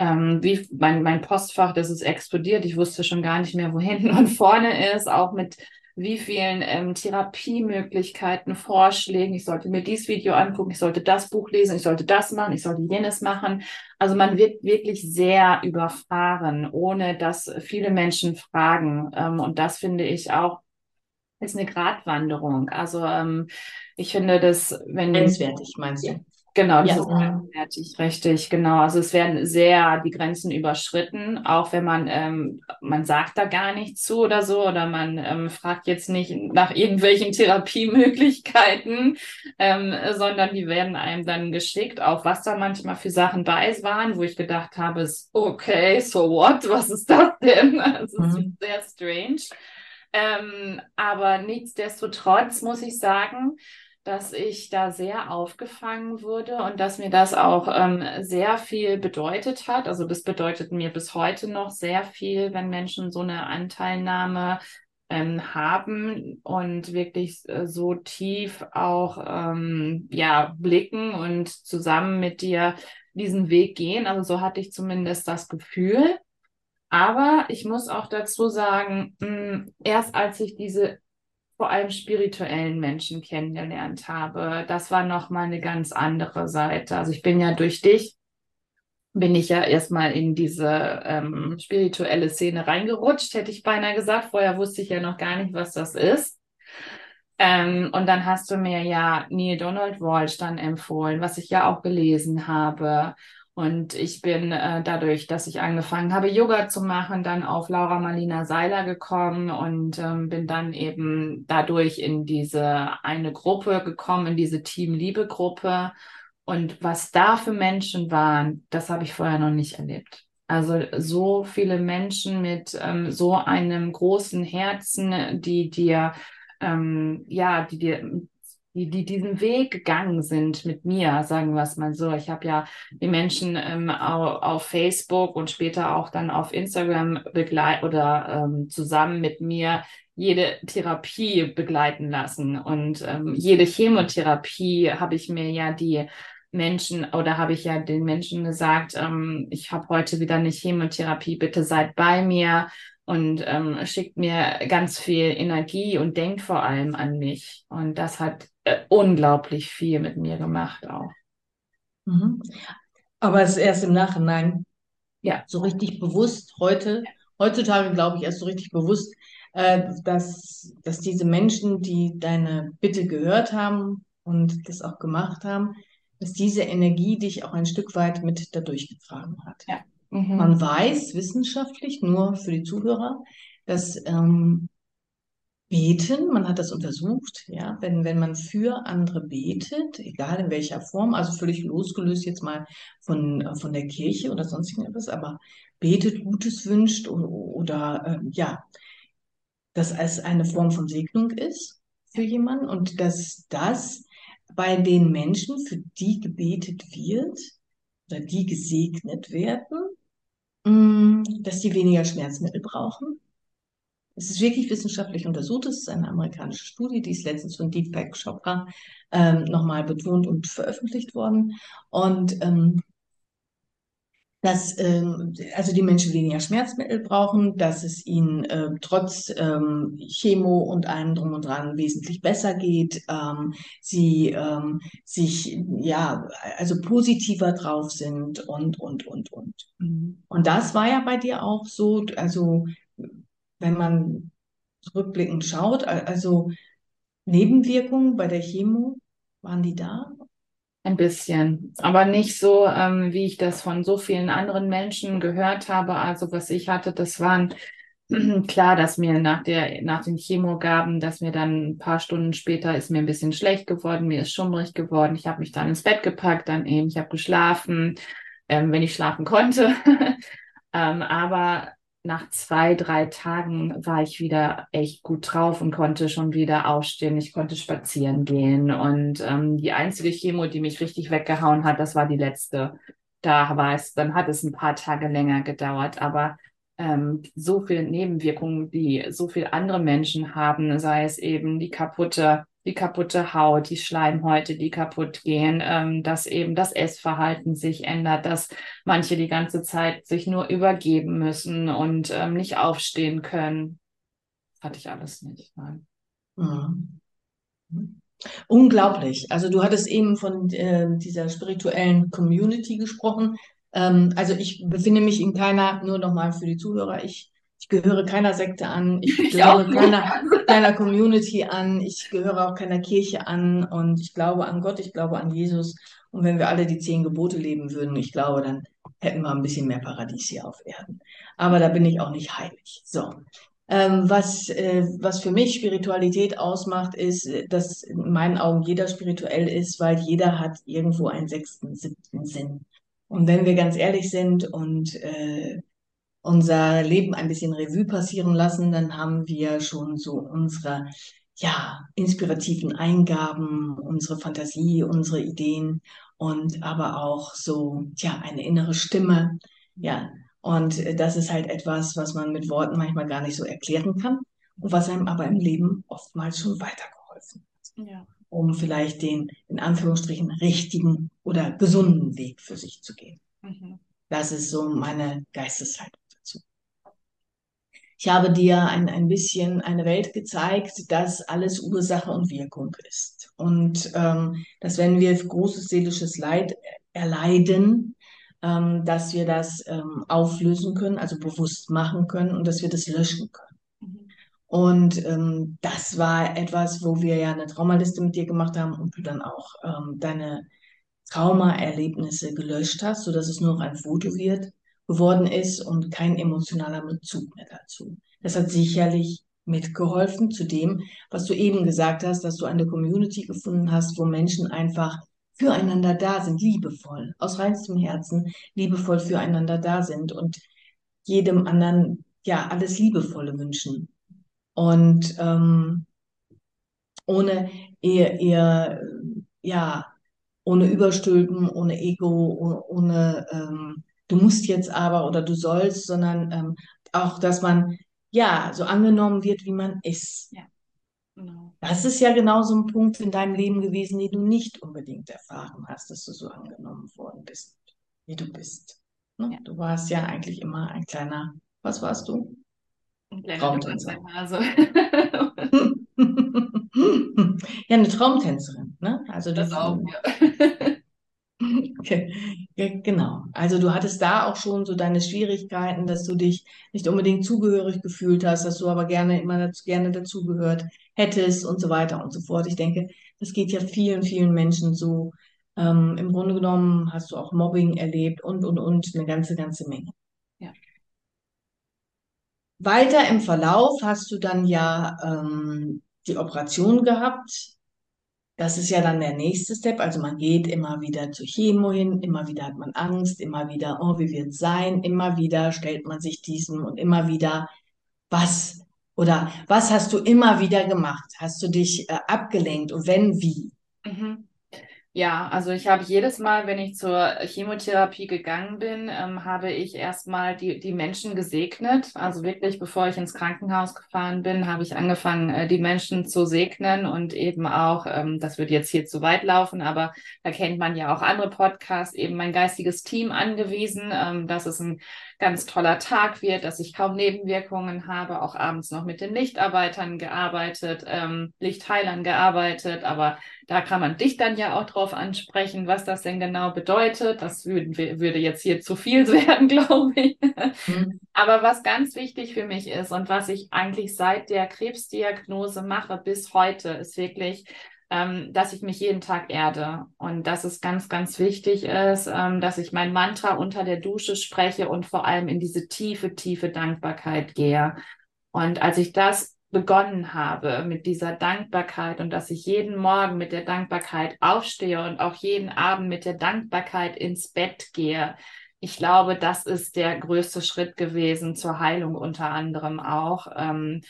Ähm, wie mein, mein Postfach, das ist explodiert. Ich wusste schon gar nicht mehr, wo hinten und vorne ist, auch mit wie vielen ähm, Therapiemöglichkeiten, Vorschlägen. Ich sollte mir dieses Video angucken, ich sollte das Buch lesen, ich sollte das machen, ich sollte jenes machen. Also man wird wirklich sehr überfahren, ohne dass viele Menschen fragen. Ähm, und das finde ich auch ist eine Gratwanderung. Also ähm, ich finde das, wenn Grenzwertig, meinst du? Genau, das Ja. ist grenzwertig, richtig, genau. Also es werden sehr die Grenzen überschritten, auch wenn man, ähm, man sagt da gar nichts zu oder so, oder man ähm, fragt jetzt nicht nach irgendwelchen Therapiemöglichkeiten, ähm, sondern die werden einem dann geschickt, auch was da manchmal für Sachen bei waren, wo ich gedacht habe, ist okay, so what, was ist das denn? Das ist Mhm. sehr strange. Ähm, aber nichtsdestotrotz muss ich sagen, dass ich da sehr aufgefangen wurde und dass mir das auch ähm, sehr viel bedeutet hat. Also das bedeutet mir bis heute noch sehr viel, wenn Menschen so eine Anteilnahme ähm, haben und wirklich äh, so tief auch ähm, ja blicken und zusammen mit dir diesen Weg gehen. Also so hatte ich zumindest das Gefühl. Aber ich muss auch dazu sagen, mh, erst als ich diese vor allem spirituellen Menschen kennengelernt habe. Das war nochmal eine ganz andere Seite. Also ich bin ja durch dich, bin ich ja erstmal in diese ähm, spirituelle Szene reingerutscht, hätte ich beinahe gesagt. Vorher wusste ich ja noch gar nicht, was das ist. Ähm, und dann hast du mir ja Neil Donald Walsh dann empfohlen, was ich ja auch gelesen habe. Und ich bin äh, dadurch, dass ich angefangen habe, Yoga zu machen, dann auf Laura Marlina Seiler gekommen und ähm, bin dann eben dadurch in diese eine Gruppe gekommen, in diese Team Liebe Gruppe. Und was da für Menschen waren, das habe ich vorher noch nicht erlebt. Also so viele Menschen mit ähm, so einem großen Herzen, die dir, ähm, ja, die dir die, die diesen Weg gegangen sind mit mir, sagen wir es mal so. Ich habe ja die Menschen ähm, auf, auf Facebook und später auch dann auf Instagram begleit oder ähm, zusammen mit mir jede Therapie begleiten lassen. Und ähm, jede Chemotherapie habe ich mir ja die Menschen oder habe ich ja den Menschen gesagt, ähm, ich habe heute wieder eine Chemotherapie, bitte seid bei mir und ähm, schickt mir ganz viel Energie und denkt vor allem an mich. Und das hat äh, unglaublich viel mit mir gemacht auch. Mhm. Aber es ist erst im Nachhinein Ja. so richtig bewusst heute, heutzutage glaube ich erst so richtig bewusst, äh, dass, dass diese Menschen, die deine Bitte gehört haben und das auch gemacht haben, dass diese Energie dich auch ein Stück weit mit dadurch getragen hat. Ja. Mhm. Man weiß wissenschaftlich, nur für die Zuhörer, dass ähm, Beten, man hat das untersucht, ja, wenn, wenn man für andere betet, egal in welcher Form, also völlig losgelöst jetzt mal von, von der Kirche oder sonst irgendetwas, aber betet, Gutes wünscht oder, oder äh, ja, dass es eine Form von Segnung ist für jemanden und dass das bei den Menschen, für die gebetet wird oder die gesegnet werden, mm, dass die weniger Schmerzmittel brauchen es ist wirklich wissenschaftlich untersucht. Es ist eine amerikanische Studie, die ist letztens von Deepak Chopra ähm, nochmal betont und veröffentlicht worden. Und ähm, dass ähm, also die Menschen weniger Schmerzmittel brauchen, dass es ihnen äh, trotz ähm, Chemo und allem drum und dran wesentlich besser geht, ähm, sie ähm, sich ja also positiver drauf sind und und und und. Mhm. Und das war ja bei dir auch so, also wenn man rückblickend schaut, also Nebenwirkungen bei der Chemo, waren die da? Ein bisschen, aber nicht so, ähm, wie ich das von so vielen anderen Menschen gehört habe. Also was ich hatte, das waren klar, dass mir nach der nach den Chemogaben, dass mir dann ein paar Stunden später ist mir ein bisschen schlecht geworden, mir ist schummrig geworden. Ich habe mich dann ins Bett gepackt, dann eben, ich habe geschlafen, ähm, wenn ich schlafen konnte. ähm, aber nach zwei, drei Tagen war ich wieder echt gut drauf und konnte schon wieder aufstehen. Ich konnte spazieren gehen. Und ähm, die einzige Chemo, die mich richtig weggehauen hat, das war die letzte. Da war es, dann hat es ein paar Tage länger gedauert. Aber ähm, so viele Nebenwirkungen, die so viele andere Menschen haben, sei es eben die kaputte die kaputte Haut, die Schleimhäute, die kaputt gehen, ähm, dass eben das Essverhalten sich ändert, dass manche die ganze Zeit sich nur übergeben müssen und ähm, nicht aufstehen können. Hatte ich alles nicht. Nein. Mhm. Unglaublich. Also du hattest eben von äh, dieser spirituellen Community gesprochen. Ähm, also ich befinde mich in keiner, nur nochmal für die Zuhörer, ich ich gehöre keiner Sekte an, ich gehöre keiner, keiner Community an, ich gehöre auch keiner Kirche an und ich glaube an Gott, ich glaube an Jesus. Und wenn wir alle die zehn Gebote leben würden, ich glaube, dann hätten wir ein bisschen mehr Paradies hier auf Erden. Aber da bin ich auch nicht heilig. So. Ähm, was, äh, was für mich Spiritualität ausmacht, ist, dass in meinen Augen jeder spirituell ist, weil jeder hat irgendwo einen sechsten, siebten Sinn. Und wenn wir ganz ehrlich sind und äh, unser Leben ein bisschen Revue passieren lassen, dann haben wir schon so unsere ja, inspirativen Eingaben, unsere Fantasie, unsere Ideen und aber auch so, ja, eine innere Stimme. Ja, und das ist halt etwas, was man mit Worten manchmal gar nicht so erklären kann und was einem aber im Leben oftmals schon weitergeholfen hat. Ja. Um vielleicht den, in Anführungsstrichen, richtigen oder gesunden Weg für sich zu gehen. Mhm. Das ist so meine Geisteshaltung. Ich habe dir ein, ein bisschen eine Welt gezeigt, dass alles Ursache und Wirkung ist. Und ähm, dass wenn wir großes seelisches Leid erleiden, ähm, dass wir das ähm, auflösen können, also bewusst machen können und dass wir das löschen können. Mhm. Und ähm, das war etwas, wo wir ja eine Traumaliste mit dir gemacht haben und du dann auch ähm, deine Traumaerlebnisse gelöscht hast, sodass es nur noch ein Foto wird geworden ist und kein emotionaler Bezug mehr dazu. Das hat sicherlich mitgeholfen zu dem, was du eben gesagt hast, dass du eine Community gefunden hast, wo Menschen einfach füreinander da sind, liebevoll, aus reinstem Herzen liebevoll füreinander da sind und jedem anderen ja alles Liebevolle wünschen. Und ähm, ohne ihr, ihr ja, ohne Überstülpen, ohne Ego, ohne, ohne ähm, du musst jetzt aber oder du sollst, sondern ähm, auch, dass man ja so angenommen wird, wie man ist. Ja. Genau. Das ist ja genau so ein Punkt in deinem Leben gewesen, den du nicht unbedingt erfahren hast, dass du so angenommen worden bist, wie du bist. Ne? Ja. Du warst ja eigentlich immer ein kleiner, was warst du? Ein kleiner Traumtänzer. Also. ja, eine Traumtänzerin. Ne? Also das auch, ja. Genau. Also du hattest da auch schon so deine Schwierigkeiten, dass du dich nicht unbedingt zugehörig gefühlt hast, dass du aber gerne immer dazu, gerne dazugehört hättest und so weiter und so fort. Ich denke, das geht ja vielen, vielen Menschen so. Ähm, im Grunde genommen hast du auch Mobbing erlebt und, und, und eine ganze, ganze Menge. Ja. Weiter im Verlauf hast du dann ja ähm, die Operation gehabt. Das ist ja dann der nächste Step. Also man geht immer wieder zur Chemo hin, immer wieder hat man Angst, immer wieder, oh, wie wird es sein? Immer wieder stellt man sich diesem und immer wieder, was oder was hast du immer wieder gemacht? Hast du dich äh, abgelenkt und wenn, wie? Mhm. Ja, also ich habe jedes Mal, wenn ich zur Chemotherapie gegangen bin, ähm, habe ich erstmal die, die Menschen gesegnet. Also wirklich, bevor ich ins Krankenhaus gefahren bin, habe ich angefangen, äh, die Menschen zu segnen und eben auch, ähm, das wird jetzt hier zu weit laufen, aber da kennt man ja auch andere Podcasts, eben mein geistiges Team angewiesen, ähm, dass es ein ganz toller Tag wird, dass ich kaum Nebenwirkungen habe, auch abends noch mit den Lichtarbeitern gearbeitet, ähm, Lichtheilern gearbeitet, aber da kann man dich dann ja auch drauf ansprechen, was das denn genau bedeutet. Das würde, würde jetzt hier zu viel werden, glaube ich. Mhm. Aber was ganz wichtig für mich ist und was ich eigentlich seit der Krebsdiagnose mache bis heute, ist wirklich, ähm, dass ich mich jeden Tag erde und dass es ganz, ganz wichtig ist, ähm, dass ich mein Mantra unter der Dusche spreche und vor allem in diese tiefe, tiefe Dankbarkeit gehe. Und als ich das begonnen habe mit dieser Dankbarkeit und dass ich jeden Morgen mit der Dankbarkeit aufstehe und auch jeden Abend mit der Dankbarkeit ins Bett gehe. Ich glaube, das ist der größte Schritt gewesen zur Heilung unter anderem auch. Ähm,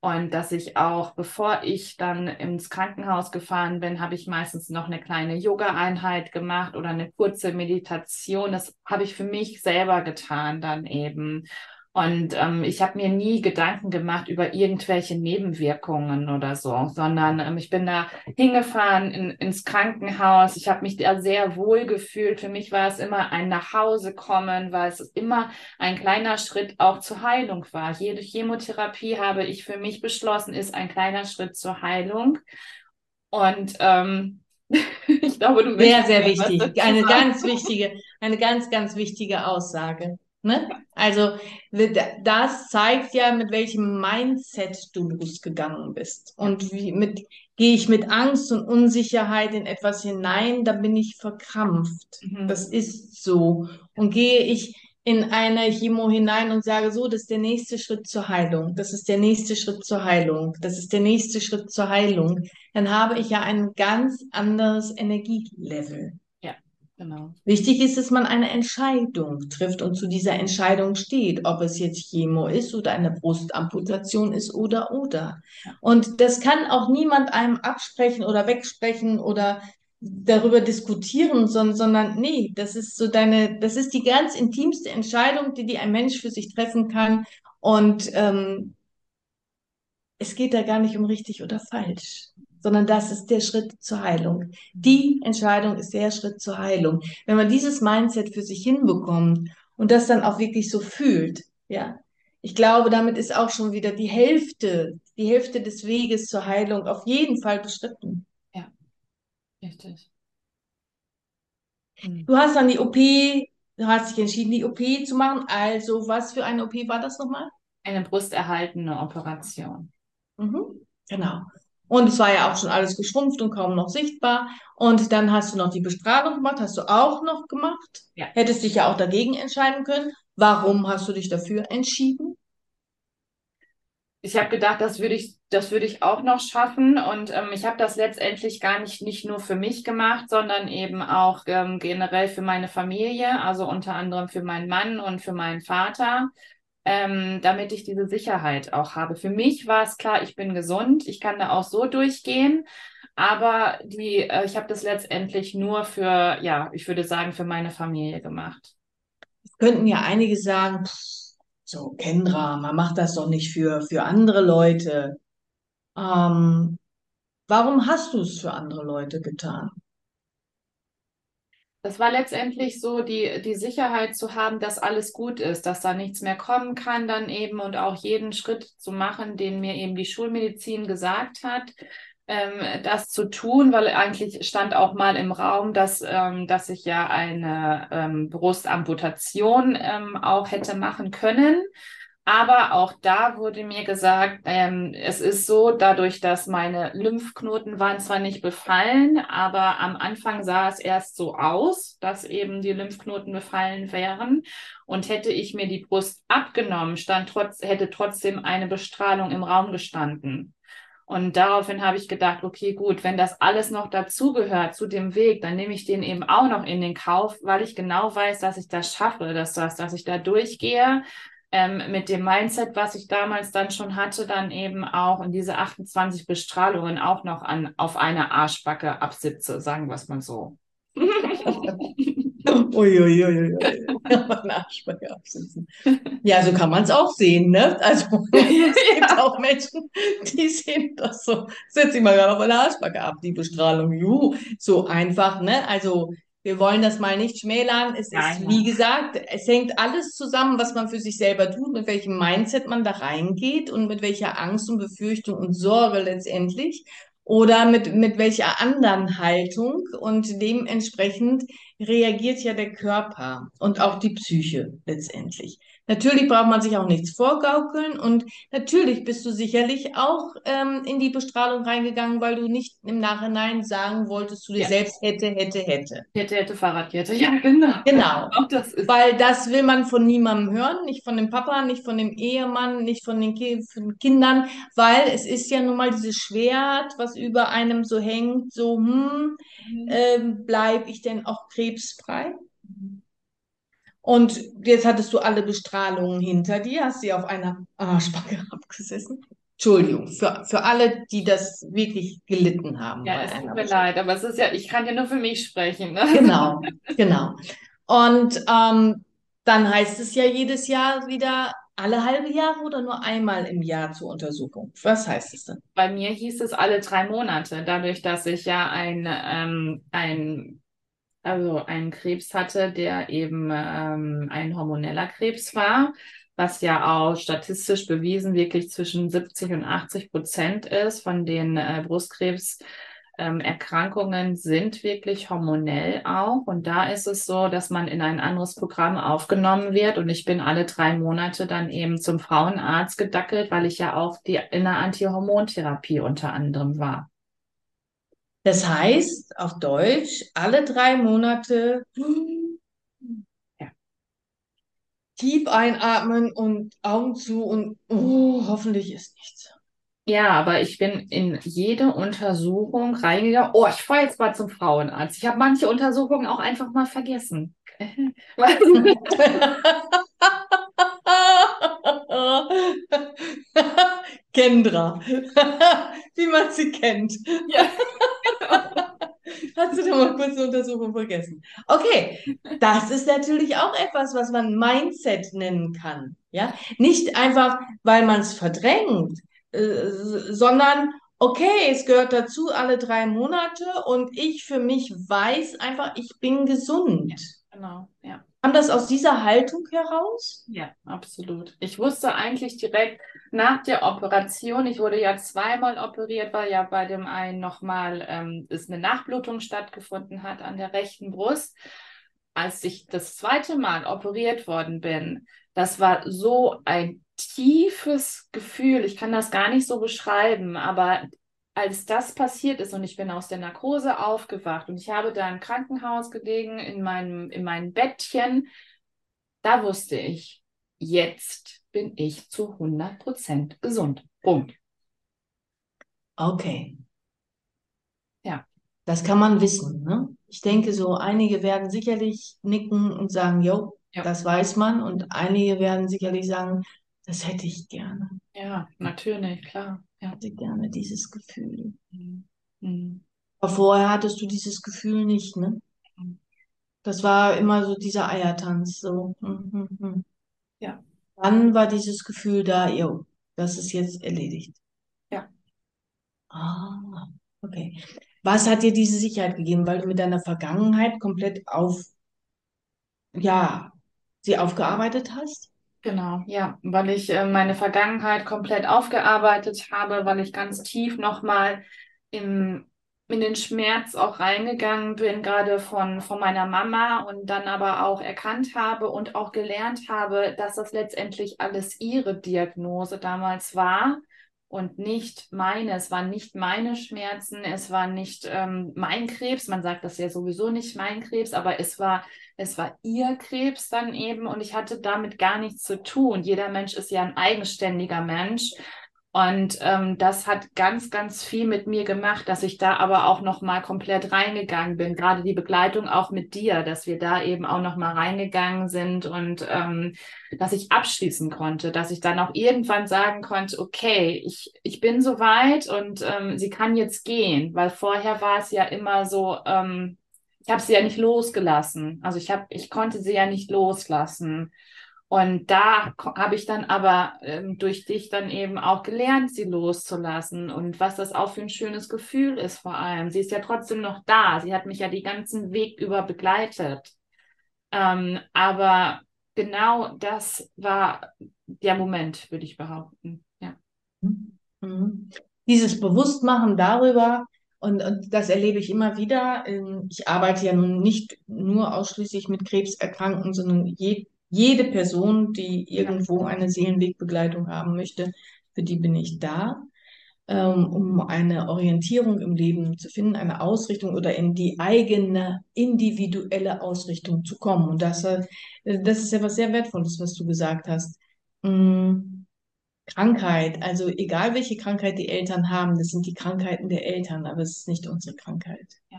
und dass ich auch, bevor ich dann ins Krankenhaus gefahren bin, habe ich meistens noch eine kleine Yoga-Einheit gemacht oder eine kurze Meditation. Das habe ich für mich selber getan dann eben. Und ähm, ich habe mir nie Gedanken gemacht über irgendwelche Nebenwirkungen oder so, sondern ähm, ich bin da hingefahren in, ins Krankenhaus. Ich habe mich da sehr wohl gefühlt. Für mich war es immer ein Nachhausekommen, weil es immer ein kleiner Schritt auch zur Heilung war. Jede Chemotherapie habe ich für mich beschlossen, ist ein kleiner Schritt zur Heilung. Und ähm, ich glaube, du Sehr, sehr wichtig. Eine ganz wichtige, eine ganz, ganz wichtige Aussage. Ne? Also das zeigt ja, mit welchem Mindset du losgegangen bist. Und wie mit gehe ich mit Angst und Unsicherheit in etwas hinein, da bin ich verkrampft. Mhm. Das ist so. Und gehe ich in eine Chemo hinein und sage so, das ist der nächste Schritt zur Heilung. Das ist der nächste Schritt zur Heilung. Das ist der nächste Schritt zur Heilung. Dann habe ich ja ein ganz anderes Energielevel. Genau. Wichtig ist, dass man eine Entscheidung trifft und zu dieser Entscheidung steht, ob es jetzt Chemo ist oder eine Brustamputation ist oder oder. Und das kann auch niemand einem absprechen oder wegsprechen oder darüber diskutieren, sondern, sondern nee, das ist so deine, das ist die ganz intimste Entscheidung, die, die ein Mensch für sich treffen kann. Und ähm, es geht da gar nicht um richtig oder falsch sondern das ist der Schritt zur Heilung. Die Entscheidung ist der Schritt zur Heilung. Wenn man dieses Mindset für sich hinbekommt und das dann auch wirklich so fühlt, ja, ich glaube, damit ist auch schon wieder die Hälfte, die Hälfte des Weges zur Heilung auf jeden Fall beschritten. Ja, richtig. Hm. Du hast dann die OP, du hast dich entschieden, die OP zu machen. Also, was für eine OP war das nochmal? Eine brusterhaltende Operation. Mhm, genau. Und es war ja auch schon alles geschrumpft und kaum noch sichtbar. Und dann hast du noch die Bestrahlung gemacht, hast du auch noch gemacht. Ja. Hättest dich ja auch dagegen entscheiden können. Warum hast du dich dafür entschieden? Ich habe gedacht, das würde ich, das würde ich auch noch schaffen. Und ähm, ich habe das letztendlich gar nicht, nicht nur für mich gemacht, sondern eben auch ähm, generell für meine Familie, also unter anderem für meinen Mann und für meinen Vater ähm, damit ich diese Sicherheit auch habe. Für mich war es klar, ich bin gesund, ich kann da auch so durchgehen, aber die, äh, ich habe das letztendlich nur für, ja, ich würde sagen, für meine Familie gemacht. Es könnten ja einige sagen, so Kendra, man macht das doch nicht für, für andere Leute. Ähm, warum hast du es für andere Leute getan? Das war letztendlich so, die, die Sicherheit zu haben, dass alles gut ist, dass da nichts mehr kommen kann dann eben und auch jeden Schritt zu machen, den mir eben die Schulmedizin gesagt hat. ähm, das zu tun, weil eigentlich stand auch mal im Raum, dass, ähm, dass ich ja eine ähm, Brustamputation ähm, auch hätte machen können. Aber auch da wurde mir gesagt, ähm, es ist so, dadurch, dass meine Lymphknoten waren zwar nicht befallen, aber am Anfang sah es erst so aus, dass eben die Lymphknoten befallen wären. Und hätte ich mir die Brust abgenommen, stand trotz, hätte trotzdem eine Bestrahlung im Raum gestanden. Und daraufhin habe ich gedacht, okay, gut, wenn das alles noch dazugehört zu dem Weg, dann nehme ich den eben auch noch in den Kauf, weil ich genau weiß, dass ich das schaffe, dass das, dass ich da durchgehe. Ähm, mit dem Mindset, was ich damals dann schon hatte, dann eben auch in diese 28 Bestrahlungen auch noch an, auf eine Arschbacke absitze, sagen wir es mal so. Uiuiui. Arschbacke absitzen. Ja, so kann man es auch sehen, ne? Also es gibt auch Menschen, die sehen das so. Setz dich mal gerade auf eine Arschbacke ab, die Bestrahlung. Juhu, so einfach, ne? Also wir wollen das mal nicht schmälern. Es Nein, ist, wie gesagt, es hängt alles zusammen, was man für sich selber tut, mit welchem Mindset man da reingeht und mit welcher Angst und Befürchtung und Sorge letztendlich oder mit, mit welcher anderen Haltung und dementsprechend reagiert ja der Körper und auch die Psyche letztendlich. Natürlich braucht man sich auch nichts vorgaukeln und natürlich bist du sicherlich auch ähm, in die Bestrahlung reingegangen, weil du nicht im Nachhinein sagen wolltest zu dir Ja. selbst hätte, hätte, hätte. Hätte, hätte Fahrradkette. Ja, genau. Genau. Auch das ist. Weil das will man von niemandem hören, nicht von dem Papa, nicht von dem Ehemann, nicht von den, Ki von den Kindern, weil es ist ja nun mal dieses Schwert, was über einem so hängt, so, hm, ähm, bleib ich denn auch krebsfrei? Und jetzt hattest du alle Bestrahlungen hinter dir, hast sie auf einer Arschbacke abgesessen. Entschuldigung, für, für alle, die das wirklich gelitten haben. Ja, es tut mir Bestrahlung. leid, aber es ist ja, ich kann ja nur für mich sprechen. Ne? Genau, genau. Und ähm, dann heißt es ja jedes Jahr wieder alle halbe Jahre oder nur einmal im Jahr zur Untersuchung. Was heißt es denn? Bei mir hieß es alle drei Monate, dadurch, dass ich ja ein, ähm, ein, also einen Krebs hatte, der eben ähm, ein hormoneller Krebs war, was ja auch statistisch bewiesen wirklich zwischen 70 und 80 Prozent ist von den äh, Brustkrebs. Ähm, Erkrankungen sind wirklich hormonell auch. Und da ist es so, dass man in ein anderes Programm aufgenommen wird. Und ich bin alle drei Monate dann eben zum Frauenarzt gedackelt, weil ich ja auch die, in der Antihormontherapie unter anderem war. Das heißt, auf Deutsch, alle drei Monate Ja. tief einatmen und Augen zu und oh, hoffentlich ist nichts. Ja, aber ich bin in jede Untersuchung reingegangen. Oh, ich fahre jetzt mal zum Frauenarzt. Ich habe manche Untersuchungen auch einfach mal vergessen. Kendra, wie man sie kennt. Ja. Hast du da mal kurz eine Untersuchung vergessen? Okay, das ist natürlich auch etwas, was man Mindset nennen kann. Ja, nicht einfach, weil man es verdrängt, äh, sondern okay, es gehört dazu alle drei Monate und ich für mich weiß einfach, ich bin gesund. Genau, ja. Kam das aus dieser Haltung heraus? Ja, absolut. Ich wusste eigentlich direkt nach der Operation, ich wurde ja zweimal operiert, weil ja bei dem einen nochmal ähm, ist eine Nachblutung stattgefunden hat an der rechten Brust. Als ich das zweite Mal operiert worden bin, das war so ein tiefes Gefühl. Ich kann das gar nicht so beschreiben, aber als das passiert ist und ich bin aus der Narkose aufgewacht und ich habe da im Krankenhaus gelegen in meinem, in meinem Bettchen, da wusste ich, jetzt bin ich zu 100% gesund. Punkt. Okay. Ja. Das kann man wissen, ne? Ich denke so, einige werden sicherlich nicken und sagen, jo, Ja. das weiß man. Und einige werden sicherlich sagen, das hätte ich gerne. Ja, natürlich, klar. Ja. hätte gerne dieses Gefühl. Mhm. Mhm. Aber vorher hattest du dieses Gefühl nicht, ne? Mhm. Das war immer so dieser Eiertanz, so. hm, hm, hm. Ja. Dann war dieses Gefühl da, jo, das ist jetzt erledigt. Ja. Ah, okay. Was hat dir diese Sicherheit gegeben? Weil du mit deiner Vergangenheit komplett auf, ja, sie aufgearbeitet hast? Genau, ja, weil ich äh, meine Vergangenheit komplett aufgearbeitet habe, weil ich ganz tief nochmal im, in den Schmerz auch reingegangen bin, gerade von, von meiner Mama und dann aber auch erkannt habe und auch gelernt habe, dass das letztendlich alles ihre Diagnose damals war und nicht meine. Es waren nicht meine Schmerzen, es war nicht ähm, mein Krebs. Man sagt das ja sowieso nicht mein Krebs, aber es war, es war ihr Krebs dann eben und ich hatte damit gar nichts zu tun. Jeder Mensch ist ja ein eigenständiger Mensch und ähm, das hat ganz, ganz viel mit mir gemacht, dass ich da aber auch noch mal komplett reingegangen bin. Gerade die Begleitung auch mit dir, dass wir da eben auch noch mal reingegangen sind und ähm, dass ich abschließen konnte, dass ich dann auch irgendwann sagen konnte, okay, ich, ich bin soweit und ähm, sie kann jetzt gehen, weil vorher war es ja immer so, ähm, ich habe sie ja nicht losgelassen. Also ich habe, ich konnte sie ja nicht loslassen. Und da habe ich dann aber ähm, durch dich dann eben auch gelernt, sie loszulassen und was das auch für ein schönes Gefühl ist vor allem. Sie ist ja trotzdem noch da. Sie hat mich ja den ganzen Weg über begleitet. Ähm, aber genau das war der Moment, würde ich behaupten. Ja. Mhm. Dieses Bewusstmachen darüber, und, und das erlebe ich immer wieder. Ähm, ich arbeite ja nun nicht nur ausschließlich mit Krebserkrankten, sondern je, jede Person, die irgendwo eine Seelenwegbegleitung haben möchte, für die bin ich da, ähm, um eine Orientierung im Leben zu finden, eine Ausrichtung oder in die eigene individuelle Ausrichtung zu kommen. Und das, äh, das ist ja was sehr Wertvolles, was du gesagt hast. Mm, Krankheit, also egal welche Krankheit die Eltern haben, das sind die Krankheiten der Eltern, aber es ist nicht unsere Krankheit. Ja.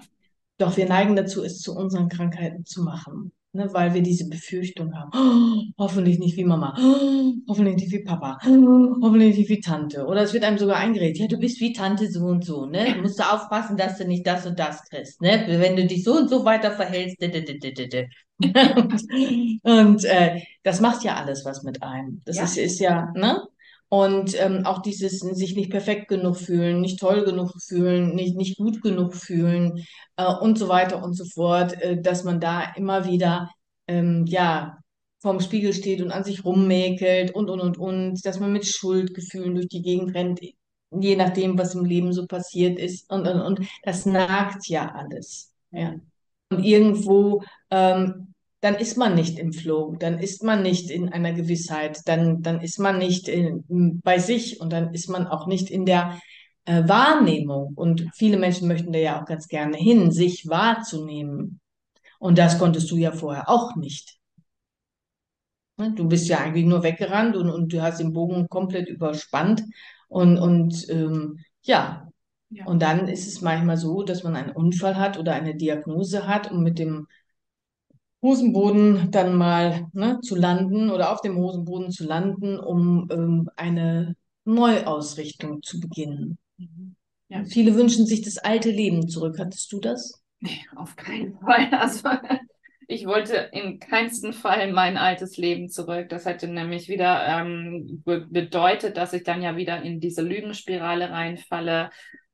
Doch wir neigen dazu, es zu unseren Krankheiten zu machen ne, weil wir diese Befürchtung haben. Oh, hoffentlich nicht wie Mama, oh, hoffentlich nicht wie Papa, oh, hoffentlich nicht wie Tante. Oder es wird einem sogar eingeredet, ja, du bist wie Tante so und so, ne? Du musst du aufpassen, dass du nicht das und das kriegst, ne? Wenn du dich so und so weiter verhältst, und, und äh, das macht ja alles was mit einem. Das Ja. ist, ist ja, ne? Und ähm, auch dieses sich nicht perfekt genug fühlen, nicht toll genug fühlen, nicht, nicht gut genug fühlen äh, und so weiter und so fort, äh, dass man da immer wieder ähm, ja vorm Spiegel steht und an sich rummäkelt und und und und, dass man mit Schuldgefühlen durch die Gegend rennt, je nachdem, was im Leben so passiert ist und und und das nagt ja alles. Ja. Und irgendwo ähm, dann ist man nicht im Flow, dann ist man nicht in einer Gewissheit, dann, dann ist man nicht in, bei sich und dann ist man auch nicht in der äh, Wahrnehmung. Und viele Menschen möchten da ja auch ganz gerne hin, sich wahrzunehmen. Und das konntest du ja vorher auch nicht. Ne? Du bist ja eigentlich nur weggerannt und, und du hast den Bogen komplett überspannt. Und, und ähm, ja, Ja. und dann ist es manchmal so, dass man einen Unfall hat oder eine Diagnose hat und mit dem Hosenboden dann mal ne, zu landen oder auf dem Hosenboden zu landen, um ähm, eine Neuausrichtung zu beginnen. Mhm. Ja. Viele wünschen sich das alte Leben zurück. Hattest du das? Nee, auf keinen Fall. Also ich wollte in keinsten Fall mein altes Leben zurück. Das hätte nämlich wieder ähm, be bedeutet, dass ich dann ja wieder in diese Lügenspirale reinfalle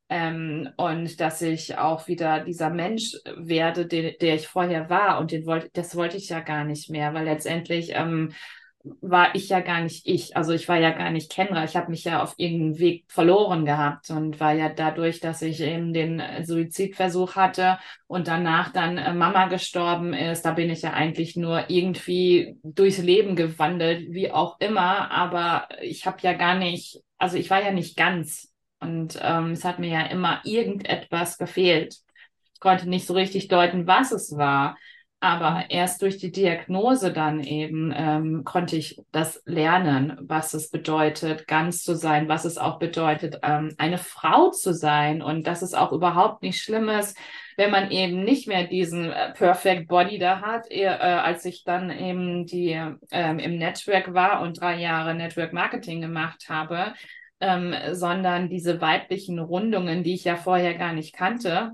ähm, und dass ich auch wieder dieser Mensch werde, den, der ich vorher war. Und den wollte, das wollte ich ja gar nicht mehr, weil letztendlich ähm, war ich ja gar nicht ich. Also ich war ja gar nicht Kenra. Ich habe mich ja auf irgendeinem Weg verloren gehabt und war ja dadurch, dass ich eben den äh, Suizidversuch hatte und danach dann äh, Mama gestorben ist, da bin ich ja eigentlich nur irgendwie durchs Leben gewandelt, wie auch immer. Aber ich habe ja gar nicht, also ich war ja nicht ganz. Und ähm, es hat mir ja immer irgendetwas gefehlt. Ich konnte nicht so richtig deuten, was es war. Aber erst durch die Diagnose dann eben ähm, konnte ich das lernen, was es bedeutet, ganz zu sein, was es auch bedeutet, ähm, eine Frau zu sein und dass es auch überhaupt nicht schlimm ist, wenn man eben nicht mehr diesen äh, Perfect Body da hat. Eher, äh, als ich dann eben die ähm, im Network war und drei Jahre Network Marketing gemacht habe, ähm, sondern diese weiblichen Rundungen, die ich ja vorher gar nicht kannte,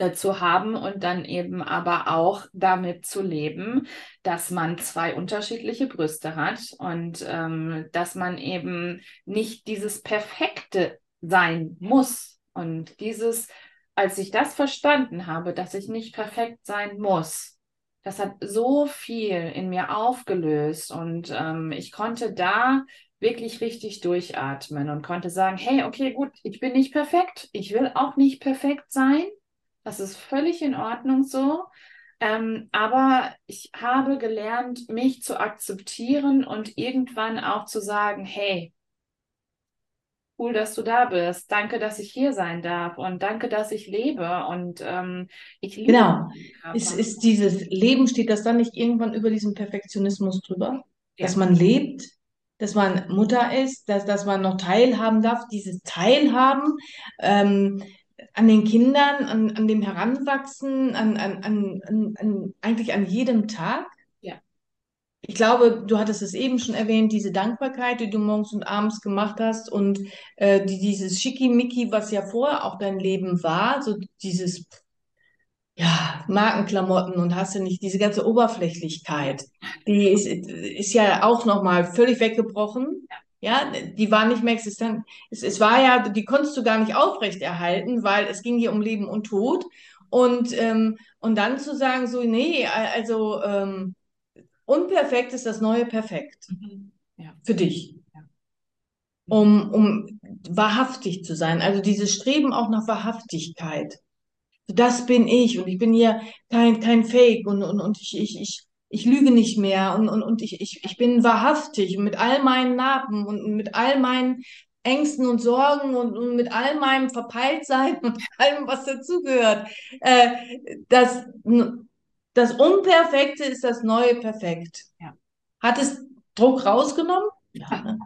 äh, zu haben und dann eben aber auch damit zu leben, dass man zwei unterschiedliche Brüste hat und ähm, dass man eben nicht dieses Perfekte sein muss. Und dieses, als ich das verstanden habe, dass ich nicht perfekt sein muss, das hat so viel in mir aufgelöst und ähm, ich konnte da wirklich richtig durchatmen und konnte sagen, hey, okay, gut, ich bin nicht perfekt, ich will auch nicht perfekt sein. Das ist völlig in Ordnung so. Ähm, aber ich habe gelernt, mich zu akzeptieren und irgendwann auch zu sagen, hey, cool, dass du da bist. Danke, dass ich hier sein darf und danke, dass ich lebe und ähm, ich liebe Genau. Ist, ist dieses Leben, steht das dann nicht irgendwann über diesen Perfektionismus drüber? Ja. Dass man lebt, dass man Mutter ist, dass, dass man noch teilhaben darf, dieses Teilhaben ähm, an den Kindern, an, an dem Heranwachsen, an, an, an, an, eigentlich an jedem Tag. Ja. Ich glaube, du hattest es eben schon erwähnt, diese Dankbarkeit, die du morgens und abends gemacht hast und äh, die, dieses Schickimicki, was ja vorher auch dein Leben war, so dieses ja, Markenklamotten und hast du nicht diese ganze Oberflächlichkeit, die ist, ist ja auch nochmal völlig weggebrochen. Ja, die war nicht mehr existent. Es, es war ja, die konntest du gar nicht aufrechterhalten, weil es ging hier um Leben und Tod. Und, ähm, und dann zu sagen, so, nee, also ähm, unperfekt ist das neue Perfekt Mhm. Ja. für dich, Ja. um, um wahrhaftig zu sein. Also dieses Streben auch nach Wahrhaftigkeit. Das bin ich und ich bin hier kein, kein Fake und, und, und ich, ich, ich, ich lüge nicht mehr und, und, und ich, ich, ich bin wahrhaftig mit all meinen Narben und mit all meinen Ängsten und Sorgen und, und mit all meinem Verpeiltsein und allem, was dazugehört. Äh, das, das Unperfekte ist das neue Perfekt. Ja. Hat es Druck rausgenommen? Ja, ne?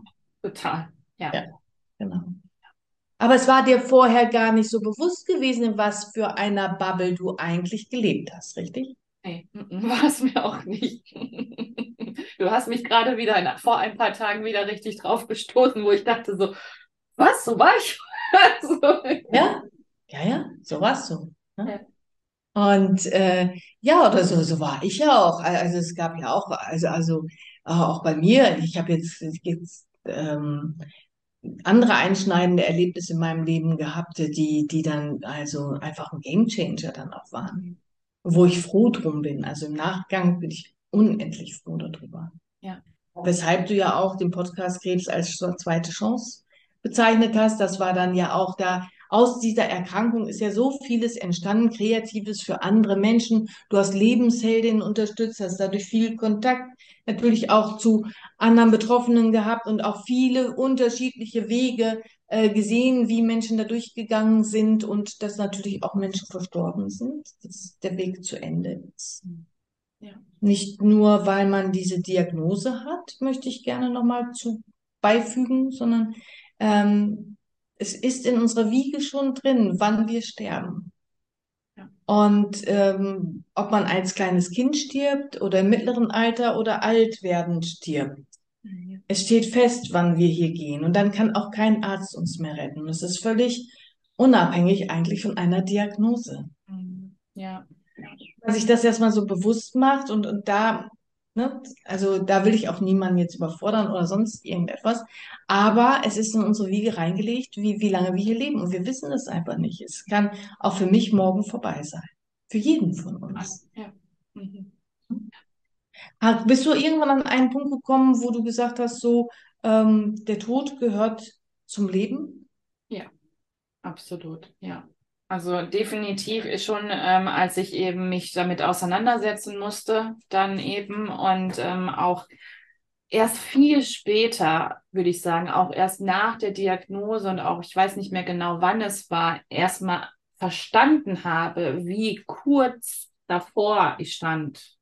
total. Ja. Ja. Genau. Aber es war dir vorher gar nicht so bewusst gewesen, in was für einer Bubble du eigentlich gelebt hast, richtig? Nee, war es mir auch nicht. Du hast mich gerade wieder in, vor ein paar Tagen wieder richtig drauf gestoßen, wo ich dachte so, was, so war ich? so. Ja, ja, ja, so warst du. Ne? Ja. Und äh, ja, oder so, so war ich ja auch. Also es gab ja auch, also, also äh, auch bei mir, ich habe jetzt, jetzt ähm, andere einschneidende Erlebnisse in meinem Leben gehabt, die, die dann also einfach ein Gamechanger dann auch waren. Wo ich froh drum bin. Also im Nachgang bin ich unendlich froh darüber. Ja. Weshalb du ja auch den Podcast Krebs als zweite Chance bezeichnet hast. Das war dann ja auch da, aus dieser Erkrankung ist ja so vieles entstanden, Kreatives für andere Menschen. Du hast Lebensheldinnen unterstützt, hast dadurch viel Kontakt natürlich auch zu anderen Betroffenen gehabt und auch viele unterschiedliche Wege äh, gesehen, wie Menschen da durchgegangen sind und dass natürlich auch Menschen verstorben sind, dass der Weg zu Ende ist. Ja. Nicht nur, weil man diese Diagnose hat, möchte ich gerne nochmal zu beifügen, sondern ähm, es ist in unserer Wiege schon drin, wann wir sterben. Und ähm, ob man als kleines Kind stirbt oder im mittleren Alter oder alt werdend stirbt. Ja. Es steht fest, wann wir hier gehen. Und dann kann auch kein Arzt uns mehr retten. Es ist völlig unabhängig eigentlich von einer Diagnose. Mhm. Ja. Wenn sich das erstmal so bewusst macht und, und da, ne, also da will ich auch niemanden jetzt überfordern oder sonst irgendetwas. Aber es ist in unsere Wiege reingelegt, wie, wie lange wir hier leben. Und wir wissen es einfach nicht. Es kann auch für mich morgen vorbei sein. Für jeden von uns. Ja. Mhm. Bist du irgendwann an einen Punkt gekommen, wo du gesagt hast, so, ähm, der Tod gehört zum Leben? Absolut, ja. Also definitiv ist schon, ähm, als ich eben mich damit auseinandersetzen musste, dann eben und ähm, auch erst viel später, würde ich sagen, auch erst nach der Diagnose und auch, ich weiß nicht mehr genau, wann es war, erstmal verstanden habe, wie kurz davor ich stand,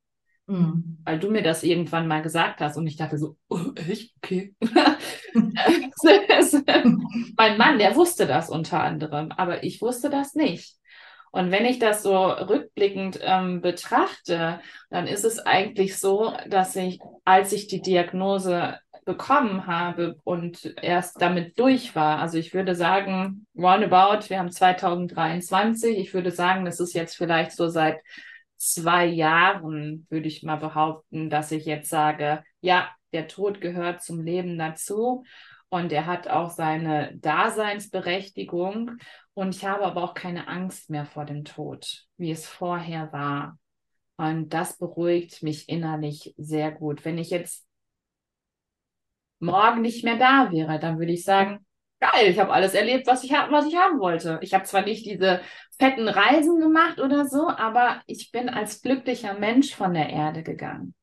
Mhm. weil du mir das irgendwann mal gesagt hast und ich dachte so, oh, echt? Okay. mein Mann, der wusste das unter anderem, aber ich wusste das nicht. Und wenn ich das so rückblickend ähm, betrachte, dann ist es eigentlich so, dass ich, als ich die Diagnose bekommen habe und erst damit durch war, also ich würde sagen, roundabout, wir haben 2023, ich würde sagen, das ist jetzt vielleicht so seit zwei Jahren, würde ich mal behaupten, dass ich jetzt sage, ja, der Tod gehört zum Leben dazu und er hat auch seine Daseinsberechtigung und ich habe aber auch keine Angst mehr vor dem Tod, wie es vorher war. Und das beruhigt mich innerlich sehr gut. Wenn ich jetzt morgen nicht mehr da wäre, dann würde ich sagen, geil, ich habe alles erlebt, was ich, was ich haben wollte. Ich habe zwar nicht diese fetten Reisen gemacht oder so, aber ich bin als glücklicher Mensch von der Erde gegangen.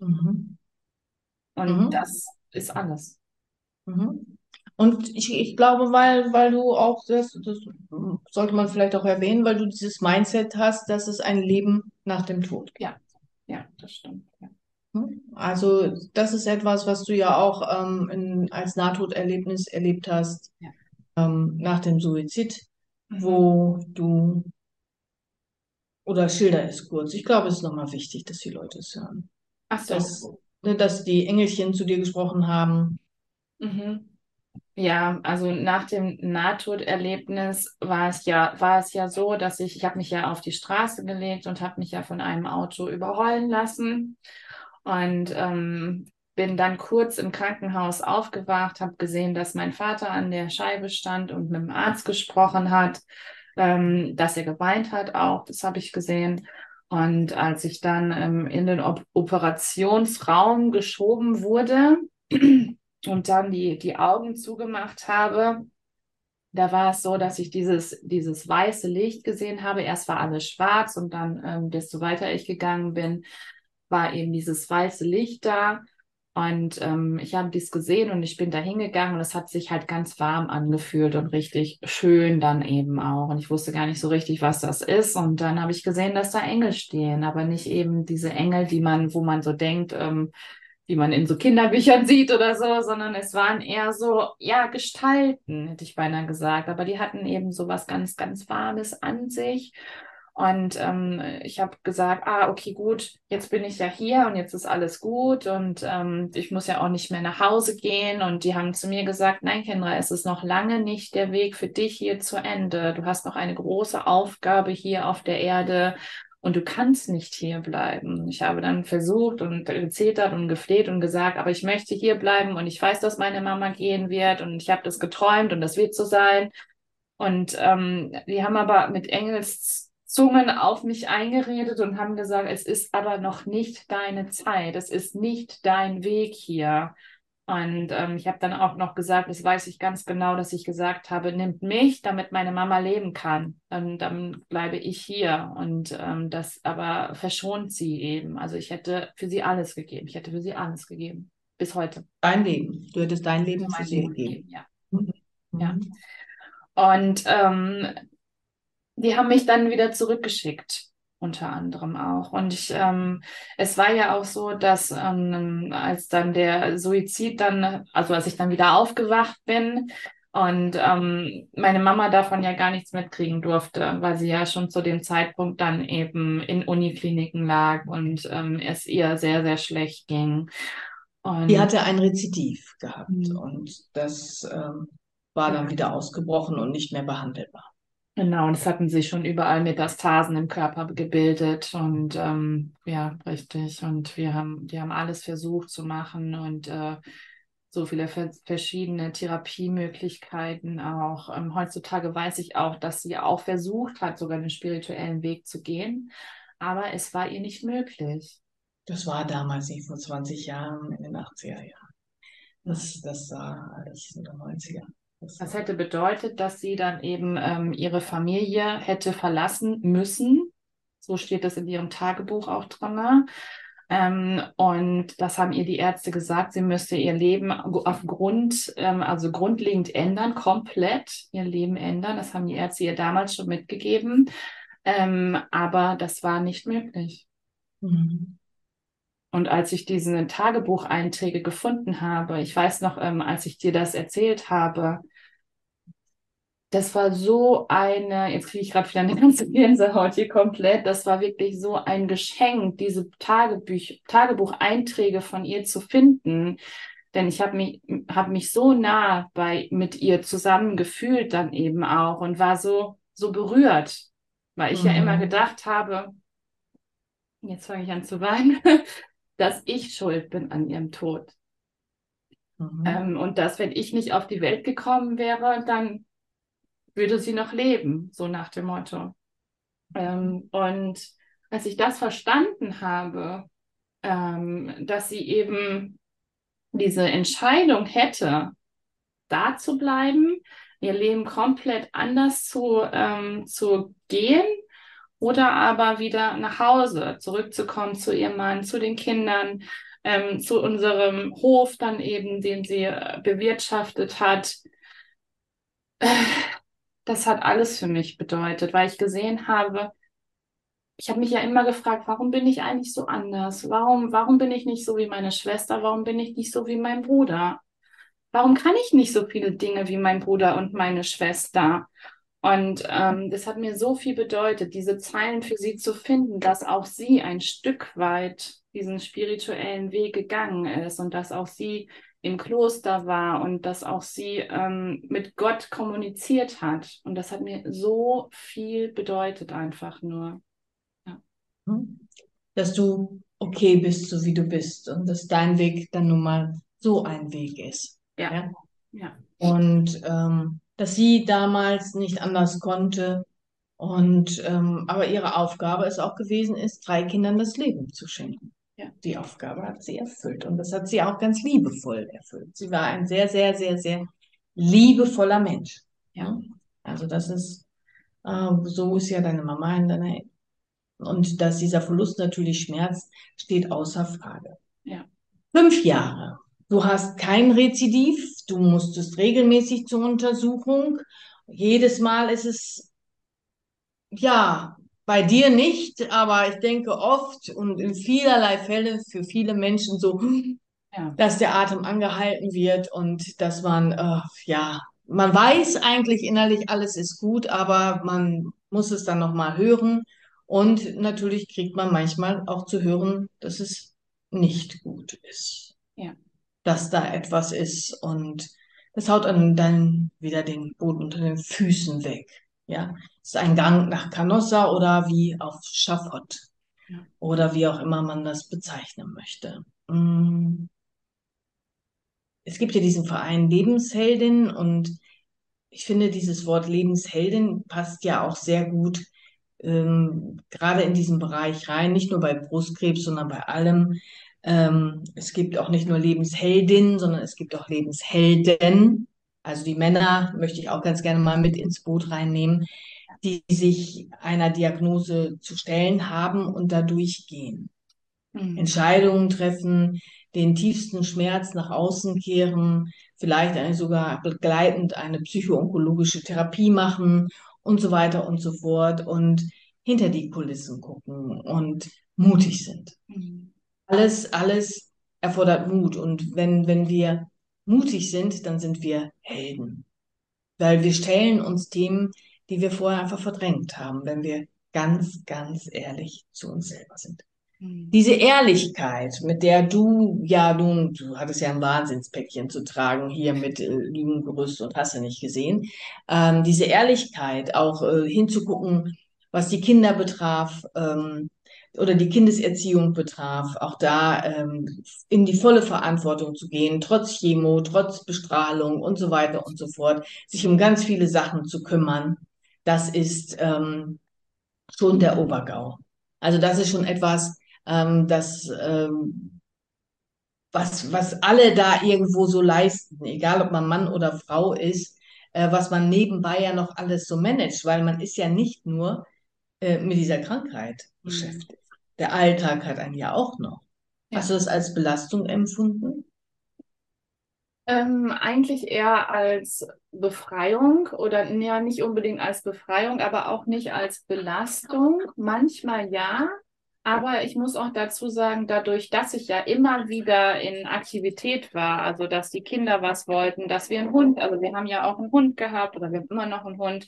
Mhm. Und Mhm. das ist alles. Mhm. Und ich, ich glaube, weil, weil du auch das, das sollte man vielleicht auch erwähnen, weil du dieses Mindset hast, dass es ein Leben nach dem Tod gibt. Ja, ja, das stimmt. Ja. Hm? Also das ist etwas, was du ja auch ähm, in, als Nahtoderlebnis erlebt hast, Ja. ähm, nach dem Suizid, Mhm. wo du, oder schilder es kurz. Ich glaube, es ist nochmal wichtig, dass die Leute es hören. Ach so. Dass, ne, dass die Engelchen zu dir gesprochen haben. Mhm. Ja, also nach dem Nahtoderlebnis war es ja, war es ja so, dass ich, ich habe mich ja auf die Straße gelegt und habe mich ja von einem Auto überrollen lassen und ähm, bin dann kurz im Krankenhaus aufgewacht, habe gesehen, dass mein Vater an der Scheibe stand und mit dem Arzt gesprochen hat, ähm, dass er geweint hat auch, das habe ich gesehen. Und als ich dann ähm, in den Op Operationsraum geschoben wurde, und dann die, die Augen zugemacht habe, da war es so, dass ich dieses, dieses weiße Licht gesehen habe. Erst war alles schwarz und dann, ähm, desto weiter ich gegangen bin, war eben dieses weiße Licht da. Und ähm, ich habe dies gesehen und ich bin da hingegangen und es hat sich halt ganz warm angefühlt und richtig schön dann eben auch. Und ich wusste gar nicht so richtig, was das ist. Und dann habe ich gesehen, dass da Engel stehen, aber nicht eben diese Engel, die man, wo man so denkt, ähm, die man in so Kinderbüchern sieht oder so, sondern es waren eher so, ja, Gestalten, hätte ich beinahe gesagt. Aber die hatten eben so was ganz, ganz Warmes an sich. Und ähm, ich habe gesagt, ah, okay, gut, jetzt bin ich ja hier und jetzt ist alles gut und ähm, ich muss ja auch nicht mehr nach Hause gehen. Und die haben zu mir gesagt, nein, Kendra, es ist noch lange nicht der Weg für dich hier zu Ende. Du hast noch eine große Aufgabe hier auf der Erde und du kannst nicht hier bleiben. Ich habe dann versucht und gezetert und gefleht und gesagt, aber ich möchte hier bleiben und ich weiß, dass meine Mama gehen wird und ich habe das geträumt und das wird so sein. Und ähm, die haben aber mit Engelszungen auf mich eingeredet und haben gesagt, es ist aber noch nicht deine Zeit, es ist nicht dein Weg hier. Und ähm, ich habe dann auch noch gesagt, das weiß ich ganz genau, dass ich gesagt habe, nimmt mich, damit meine Mama leben kann. Und dann bleibe ich hier. Und ähm, das aber verschont sie eben. Also ich hätte für sie alles gegeben. Ich hätte für sie alles gegeben. Bis heute. Dein Leben. Du hättest dein Leben für Mein sie Leben gegeben. gegeben, ja. Mhm. Ja. Und ähm, die haben mich dann wieder zurückgeschickt, unter anderem auch. Und ich, ähm, es war ja auch so, dass ähm, als dann der Suizid dann, also als ich dann wieder aufgewacht bin und ähm, meine Mama davon ja gar nichts mitkriegen durfte, weil sie ja schon zu dem Zeitpunkt dann eben in Unikliniken lag und ähm, es ihr sehr, sehr schlecht ging. Und Die hatte ein Rezidiv gehabt Mhm. und das ähm, war dann wieder ausgebrochen und nicht mehr behandelbar. Genau, und es hatten sich schon überall Metastasen im Körper gebildet und ähm, ja, richtig. Und wir haben, die haben alles versucht zu machen und äh, so viele ver verschiedene Therapiemöglichkeiten auch. Ähm, heutzutage weiß ich auch, dass sie auch versucht hat, sogar den spirituellen Weg zu gehen, aber es war ihr nicht möglich. Das war damals nicht vor 20 Jahren, in den 80er Jahren. Das, das war alles in den 90er. Das Das hätte bedeutet, dass sie dann eben ähm, ihre Familie hätte verlassen müssen. So steht es in ihrem Tagebuch auch drin. Ähm, und das haben ihr die Ärzte gesagt, sie müsste ihr Leben aufgrund, ähm, also grundlegend ändern, komplett ihr Leben ändern. Das haben die Ärzte ihr damals schon mitgegeben. Ähm, aber das war nicht möglich. Mhm. Und als ich diese Tagebucheinträge gefunden habe, ich weiß noch, ähm, als ich dir das erzählt habe, das war so eine, jetzt kriege ich gerade wieder eine ganze Gänsehaut hier komplett, das war wirklich so ein Geschenk, diese Tagebüch Tagebucheinträge von ihr zu finden. Denn ich habe mich, hab mich so nah bei, mit ihr zusammen gefühlt dann eben auch und war so, so berührt, weil ich ja immer Mhm. gedacht habe, jetzt fange ich an zu weinen, dass ich schuld bin an ihrem Tod. Mhm. Ähm, und dass, wenn ich nicht auf die Welt gekommen wäre, dann würde sie noch leben, so nach dem Motto. Ähm, und als ich das verstanden habe, ähm, dass sie eben diese Entscheidung hätte, da zu bleiben, ihr Leben komplett anders zu, ähm, zu gehen oder aber wieder nach Hause zurückzukommen zu ihrem Mann, zu den Kindern, ähm, zu unserem Hof dann eben, den sie äh, bewirtschaftet hat. Äh, das hat alles für mich bedeutet, weil ich gesehen habe, ich habe mich ja immer gefragt, warum bin ich eigentlich so anders? Warum, warum bin ich nicht so wie meine Schwester? Warum bin ich nicht so wie mein Bruder? Warum kann ich nicht so viele Dinge wie mein Bruder und meine Schwester? Und ähm, das hat mir so viel bedeutet, diese Zeilen für sie zu finden, dass auch sie ein Stück weit diesen spirituellen Weg gegangen ist und dass auch sie im Kloster war und dass auch sie ähm, mit Gott kommuniziert hat. Und das hat mir so viel bedeutet, einfach nur. Ja. Hm? Dass du okay bist, so wie du bist und dass dein Weg dann nun mal so ein Weg ist. Ja. ja? ja. Und ähm, dass sie damals nicht anders konnte. Und ähm, aber ihre Aufgabe es auch gewesen ist, drei Kindern das Leben zu schenken. Ja. Die Aufgabe hat sie erfüllt und das hat sie auch ganz liebevoll erfüllt. Sie war ein sehr, sehr, sehr, sehr liebevoller Mensch. Ja. Also das ist, äh, so ist ja deine Mama in deiner und dass dieser Verlust natürlich schmerzt, steht außer Frage. Ja. Fünf Jahre Du hast kein Rezidiv, du musstest regelmäßig zur Untersuchung. Jedes Mal ist es, ja, bei dir nicht, aber ich denke oft und in vielerlei Fälle für viele Menschen so, ja. dass der Atem angehalten wird und dass man, äh, ja, man weiß eigentlich innerlich, alles ist gut, aber man muss es dann nochmal hören. Und natürlich kriegt man manchmal auch zu hören, dass es nicht gut ist. Ja dass da etwas ist und das haut dann wieder den Boden unter den Füßen weg. Ja, es ist ein Gang nach Canossa oder wie auf Schafott ja. oder wie auch immer man das bezeichnen möchte. Mm. Es gibt ja diesen Verein Lebensheldin und ich finde, dieses Wort Lebensheldin passt ja auch sehr gut ähm, gerade in diesen Bereich rein, nicht nur bei Brustkrebs, sondern bei allem, ähm, es gibt auch nicht nur Lebensheldinnen, sondern es gibt auch Lebenshelden. Also die Männer möchte ich auch ganz gerne mal mit ins Boot reinnehmen, die sich einer Diagnose zu stellen haben und da durchgehen. Mhm. Entscheidungen treffen, den tiefsten Schmerz nach außen kehren, vielleicht eine, sogar begleitend eine psychoonkologische Therapie machen und so weiter und so fort und hinter die Kulissen gucken und mutig sind. Mhm alles, alles erfordert Mut. Und wenn, wenn wir mutig sind, dann sind wir Helden. Weil wir stellen uns Themen, die wir vorher einfach verdrängt haben, wenn wir ganz, ganz ehrlich zu uns selber sind. Mhm. Diese Ehrlichkeit, mit der du, ja, du, du hattest ja ein Wahnsinnspäckchen zu tragen, hier mit äh, Lügengerüst und hast du nicht gesehen, ähm, diese Ehrlichkeit, auch äh, hinzugucken, was die Kinder betraf, ähm, oder die Kindeserziehung betraf, auch da ähm, in die volle Verantwortung zu gehen, trotz Chemo, trotz Bestrahlung und so weiter und so fort, sich um ganz viele Sachen zu kümmern, das ist ähm, schon der Obergau. Also das ist schon etwas, ähm, das ähm, was, was alle da irgendwo so leisten, egal ob man Mann oder Frau ist, äh, was man nebenbei ja noch alles so managt, weil man ist ja nicht nur äh, mit dieser Krankheit mhm. beschäftigt der Alltag hat einen ja auch noch. Ja. Hast du das als Belastung empfunden? Ähm, eigentlich eher als Befreiung oder ja, nicht unbedingt als Befreiung, aber auch nicht als Belastung. Manchmal ja, aber ich muss auch dazu sagen, dadurch, dass ich ja immer wieder in Aktivität war, also dass die Kinder was wollten, dass wir einen Hund, also wir haben ja auch einen Hund gehabt oder wir haben immer noch einen Hund,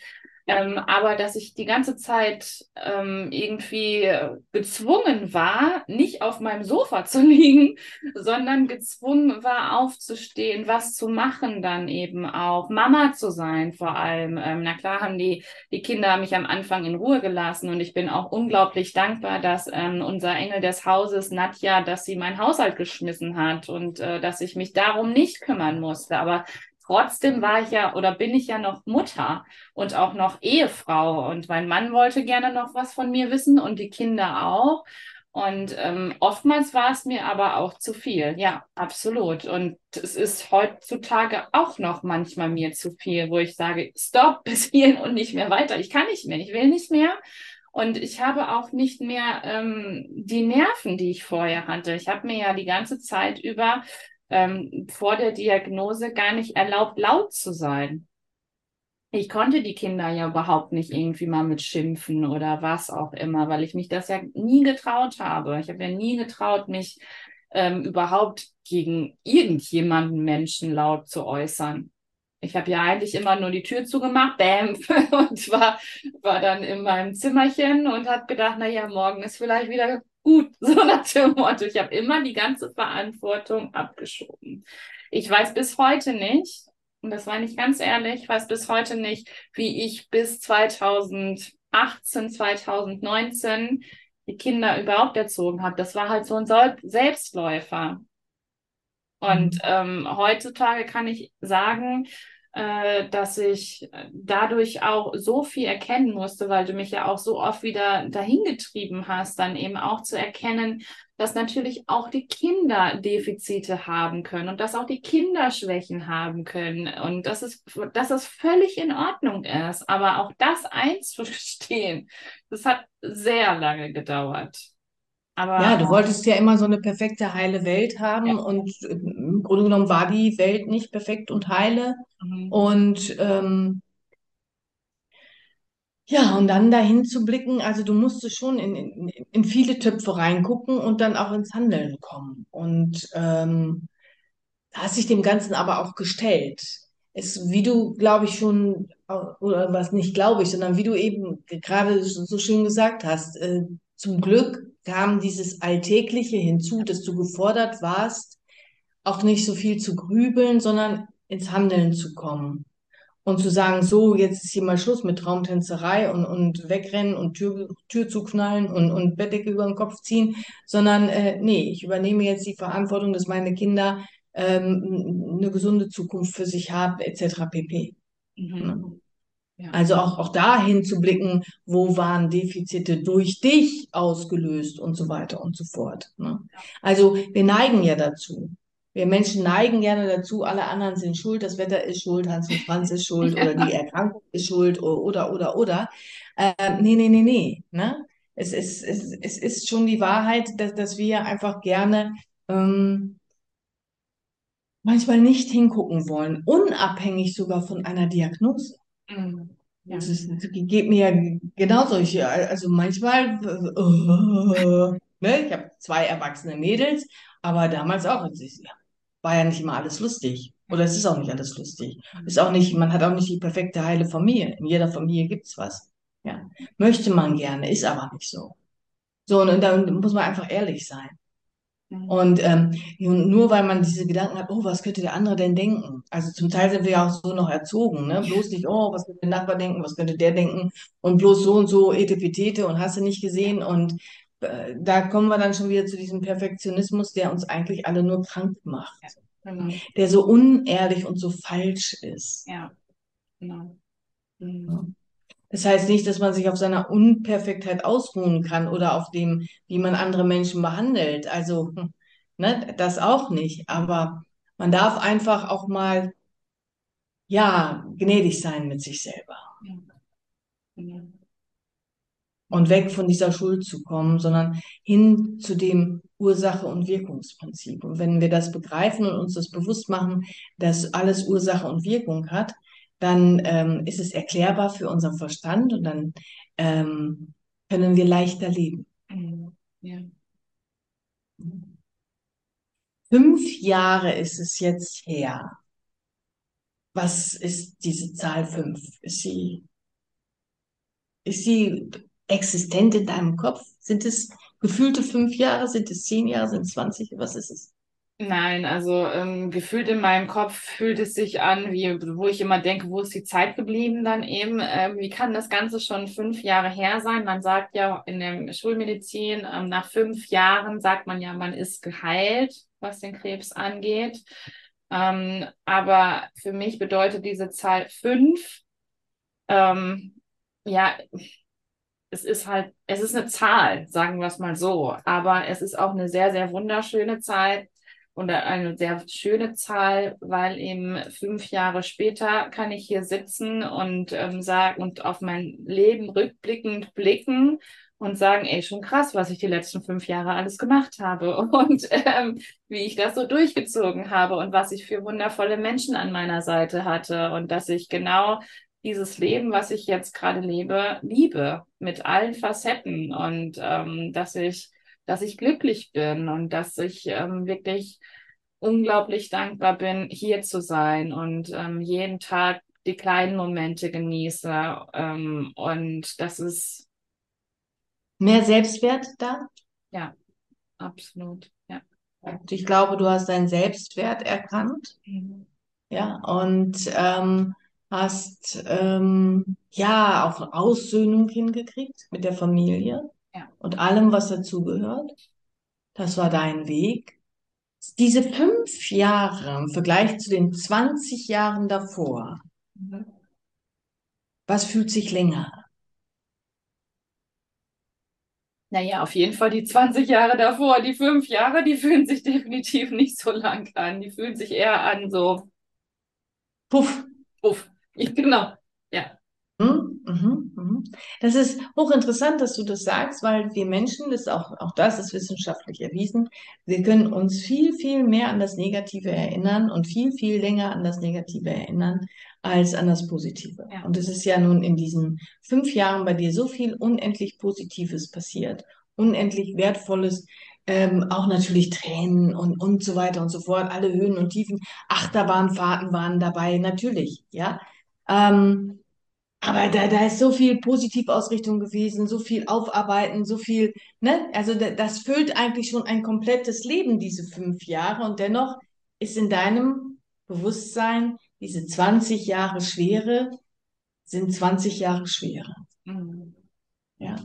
ähm, aber dass ich die ganze Zeit ähm, irgendwie gezwungen war, nicht auf meinem Sofa zu liegen, sondern gezwungen war, aufzustehen, was zu machen, dann eben auch Mama zu sein vor allem. Ähm, na klar haben die, die Kinder mich am Anfang in Ruhe gelassen und ich bin auch unglaublich dankbar, dass ähm, unser Engel des Hauses, Nadja, dass sie meinen Haushalt geschmissen hat und äh, dass ich mich darum nicht kümmern musste. Aber Trotzdem war ich ja oder bin ich ja noch Mutter und auch noch Ehefrau und mein Mann wollte gerne noch was von mir wissen und die Kinder auch. Und ähm, oftmals war es mir aber auch zu viel. Ja, absolut. Und es ist heutzutage auch noch manchmal mir zu viel, wo ich sage, stopp, bis hierhin und nicht mehr weiter. Ich kann nicht mehr, ich will nicht mehr. Und ich habe auch nicht mehr ähm, die Nerven, die ich vorher hatte. Ich habe mir ja die ganze Zeit über ähm, vor der Diagnose gar nicht erlaubt, laut zu sein ich konnte die Kinder ja überhaupt nicht irgendwie mal mit schimpfen oder was auch immer, weil ich mich das ja nie getraut habe. Ich habe ja nie getraut, mich ähm, überhaupt gegen irgendjemanden Menschen laut zu äußern. Ich habe ja eigentlich immer nur die Tür zugemacht, bam, und war, war dann in meinem Zimmerchen und habe gedacht, na ja, morgen ist vielleicht wieder gut, so nach dem Motto. Ich habe immer die ganze Verantwortung abgeschoben. Ich weiß bis heute nicht, und das war nicht ganz ehrlich, ich weiß bis heute nicht, wie ich bis 2018, 2019 die Kinder überhaupt erzogen habe. Das war halt so ein Selbstläufer. Und mhm. ähm, heutzutage kann ich sagen, äh, dass ich dadurch auch so viel erkennen musste, weil du mich ja auch so oft wieder dahin getrieben hast, dann eben auch zu erkennen, dass natürlich auch die Kinder Defizite haben können und dass auch die Kinder Schwächen haben können und dass es, dass es völlig in Ordnung ist. Aber auch das einzustehen, das hat sehr lange gedauert. Aber, ja, du wolltest ja immer so eine perfekte, heile Welt haben ja. und im Grunde genommen war die Welt nicht perfekt und heile. Mhm. Und ähm, ja, und dann dahin zu blicken, also du musstest schon in, in, in viele Töpfe reingucken und dann auch ins Handeln kommen. Und ähm, hast sich dem Ganzen aber auch gestellt. Es, wie du, glaube ich, schon, oder was nicht glaube ich, sondern wie du eben gerade so schön gesagt hast, äh, zum Glück kam dieses Alltägliche hinzu, dass du gefordert warst, auch nicht so viel zu grübeln, sondern ins Handeln zu kommen. Und zu sagen, so, jetzt ist hier mal Schluss mit Traumtänzerei und, und wegrennen und Tür, Tür zuknallen und, und Bettdecke über den Kopf ziehen, sondern äh, nee, ich übernehme jetzt die Verantwortung, dass meine Kinder ähm, eine gesunde Zukunft für sich haben, etc. pp. Mhm. Also auch, auch dahin zu blicken, wo waren Defizite durch dich ausgelöst und so weiter und so fort. Ne? Also wir neigen ja dazu. Wir Menschen neigen gerne dazu, alle anderen sind schuld, das Wetter ist schuld, Hans und Franz ist schuld oder die Erkrankung ist schuld oder, oder, oder. Äh, nee, nee, nee, nee. Ne? Es, ist, es, es ist schon die Wahrheit, dass, dass wir einfach gerne ähm, manchmal nicht hingucken wollen, unabhängig sogar von einer Diagnose. Ja. Das, ist, das geht mir ja genauso. Ich, also manchmal, uh, ne, ich habe zwei erwachsene Mädels, aber damals auch. War ja nicht immer alles lustig. Oder es ist auch nicht alles lustig. Ist auch nicht, man hat auch nicht die perfekte heile Familie. In jeder Familie gibt's was. Ja. Möchte man gerne, ist aber nicht so. So, und, und da muss man einfach ehrlich sein. Mhm. Und ähm, nur weil man diese Gedanken hat, oh, was könnte der andere denn denken? Also zum Teil sind wir ja auch so noch erzogen, ne? Bloß nicht, oh, was könnte der Nachbar denken, was könnte der denken? Und bloß so und so, etepetete und hast du nicht gesehen. Und äh, da kommen wir dann schon wieder zu diesem Perfektionismus, der uns eigentlich alle nur krank macht. Ja, genau. Der so unehrlich und so falsch ist. Ja, genau. Mhm. Das heißt nicht, dass man sich auf seiner Unperfektheit ausruhen kann oder auf dem, wie man andere Menschen behandelt. Also, hm, ne, das auch nicht. Aber man darf einfach auch mal, ja, gnädig sein mit sich selber. Ja. Und weg von dieser Schuld zu kommen, sondern hin zu dem Ursache- und Wirkungsprinzip. Und wenn wir das begreifen und uns das bewusst machen, dass alles Ursache und Wirkung hat, dann ähm, ist es erklärbar für unseren Verstand und dann ähm, können wir leichter leben. Mhm. Ja. Fünf Jahre ist es jetzt her. Was ist diese Zahl fünf? Ist sie, ist sie existent in deinem Kopf? Sind es gefühlte fünf Jahre? Sind es zehn Jahre? Sind es zwanzig? Was ist es? Nein, also ähm, gefühlt in meinem Kopf fühlt es sich an, wie wo ich immer denke, wo ist die Zeit geblieben dann eben? Ähm, wie kann das Ganze schon fünf Jahre her sein? Man sagt ja in der Schulmedizin, ähm, nach fünf Jahren sagt man ja, man ist geheilt, was den Krebs angeht. Ähm, aber für mich bedeutet diese Zahl fünf, ähm, ja, es ist halt, es ist eine Zahl, sagen wir es mal so, aber es ist auch eine sehr, sehr wunderschöne Zahl und eine sehr schöne Zahl, weil eben fünf Jahre später kann ich hier sitzen und ähm, sagen und auf mein Leben rückblickend blicken und sagen, ey, schon krass, was ich die letzten fünf Jahre alles gemacht habe und ähm, wie ich das so durchgezogen habe und was ich für wundervolle Menschen an meiner Seite hatte und dass ich genau dieses Leben, was ich jetzt gerade lebe, liebe mit allen Facetten und ähm, dass ich, dass ich glücklich bin und dass ich ähm, wirklich unglaublich dankbar bin, hier zu sein und ähm, jeden Tag die kleinen Momente genieße. Ähm, und das ist Mehr Selbstwert da? ja absolut, ja. Und ich glaube, du hast deinen Selbstwert erkannt, ja, und ähm, hast ähm, ja auch Aussöhnung hingekriegt mit der Familie Ja. und allem, was dazugehört. Das war dein Weg. Diese fünf Jahre im Vergleich zu den 20 Jahren davor, was fühlt sich länger an? Naja, auf jeden Fall die 20 Jahre davor. Die fünf Jahre, die fühlen sich definitiv nicht so lang an. Die fühlen sich eher an so, Puff. uff, ich, genau, ja. Mhm, mhm. Das ist hochinteressant, dass du das sagst, weil wir Menschen, das ist auch, auch das ist wissenschaftlich erwiesen, wir können uns viel, viel mehr an das Negative erinnern und viel, viel länger an das Negative erinnern als an das Positive. Ja. Und es ist ja nun in diesen fünf Jahren bei dir so viel unendlich Positives passiert, unendlich Wertvolles, ähm, auch natürlich Tränen und, und so weiter und so fort, alle Höhen und Tiefen, Achterbahnfahrten waren dabei, natürlich, ja. Ähm, aber da, da ist so viel Positivausrichtung gewesen, so viel Aufarbeiten, so viel, ne? Also da, das füllt eigentlich schon ein komplettes Leben, diese fünf Jahre. Und dennoch ist in deinem Bewusstsein diese 20 Jahre Schwere, sind 20 Jahre Schwere. Mhm. Ja.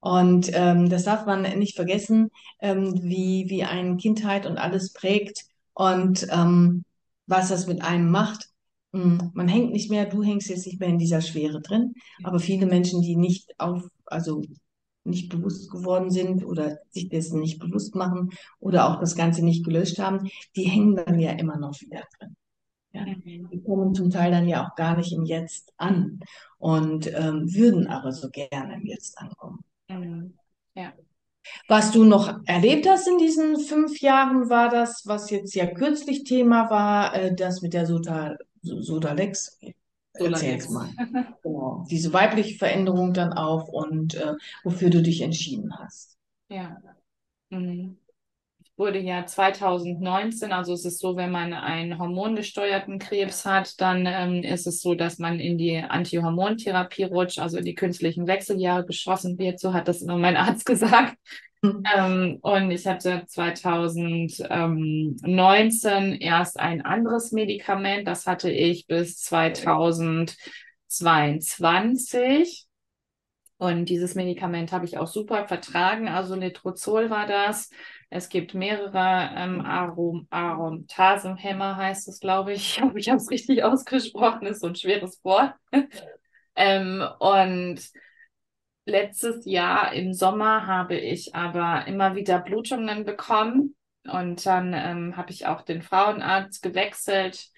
Und ähm, das darf man nicht vergessen, ähm, wie, wie ein Kindheit und alles prägt und ähm, was das mit einem macht. Mm, Man hängt nicht mehr, du hängst jetzt nicht mehr in dieser Schwere drin, aber viele Menschen, die nicht auf, also nicht bewusst geworden sind oder sich dessen nicht bewusst machen oder auch das Ganze nicht gelöscht haben, die hängen dann ja immer noch wieder drin. Ja. Die kommen zum Teil dann ja auch gar nicht im Jetzt an und ähm, würden aber so gerne im Jetzt ankommen. Ja. Was du noch erlebt hast in diesen fünf Jahren, war das, was jetzt ja kürzlich Thema war, äh, das mit der Soda, Sodalex. Erzähl's Sodalex. mal. Genau. Diese weibliche Veränderung dann auch und äh, wofür du dich entschieden hast. Ja. Mhm. Ich wurde ja 2019, also es ist so, wenn man einen hormongesteuerten Krebs hat, dann ähm, ist es so, dass man in die Antihormontherapie rutscht, also in die künstlichen Wechseljahre geschossen wird. So hat das immer mein Arzt gesagt. Hm. Ähm, und ich hatte 2019 erst ein anderes Medikament, das hatte ich bis 2022. Und dieses Medikament habe ich auch super vertragen. Also Letrozol war das. Es gibt mehrere ähm, Arom Aromatase-Hämmer, heißt es, glaube ich. Ich habe es richtig ausgesprochen. Ist so ein schweres Wort. ähm, und letztes Jahr im Sommer habe ich aber immer wieder Blutungen bekommen. Und dann ähm, habe ich auch den Frauenarzt gewechselt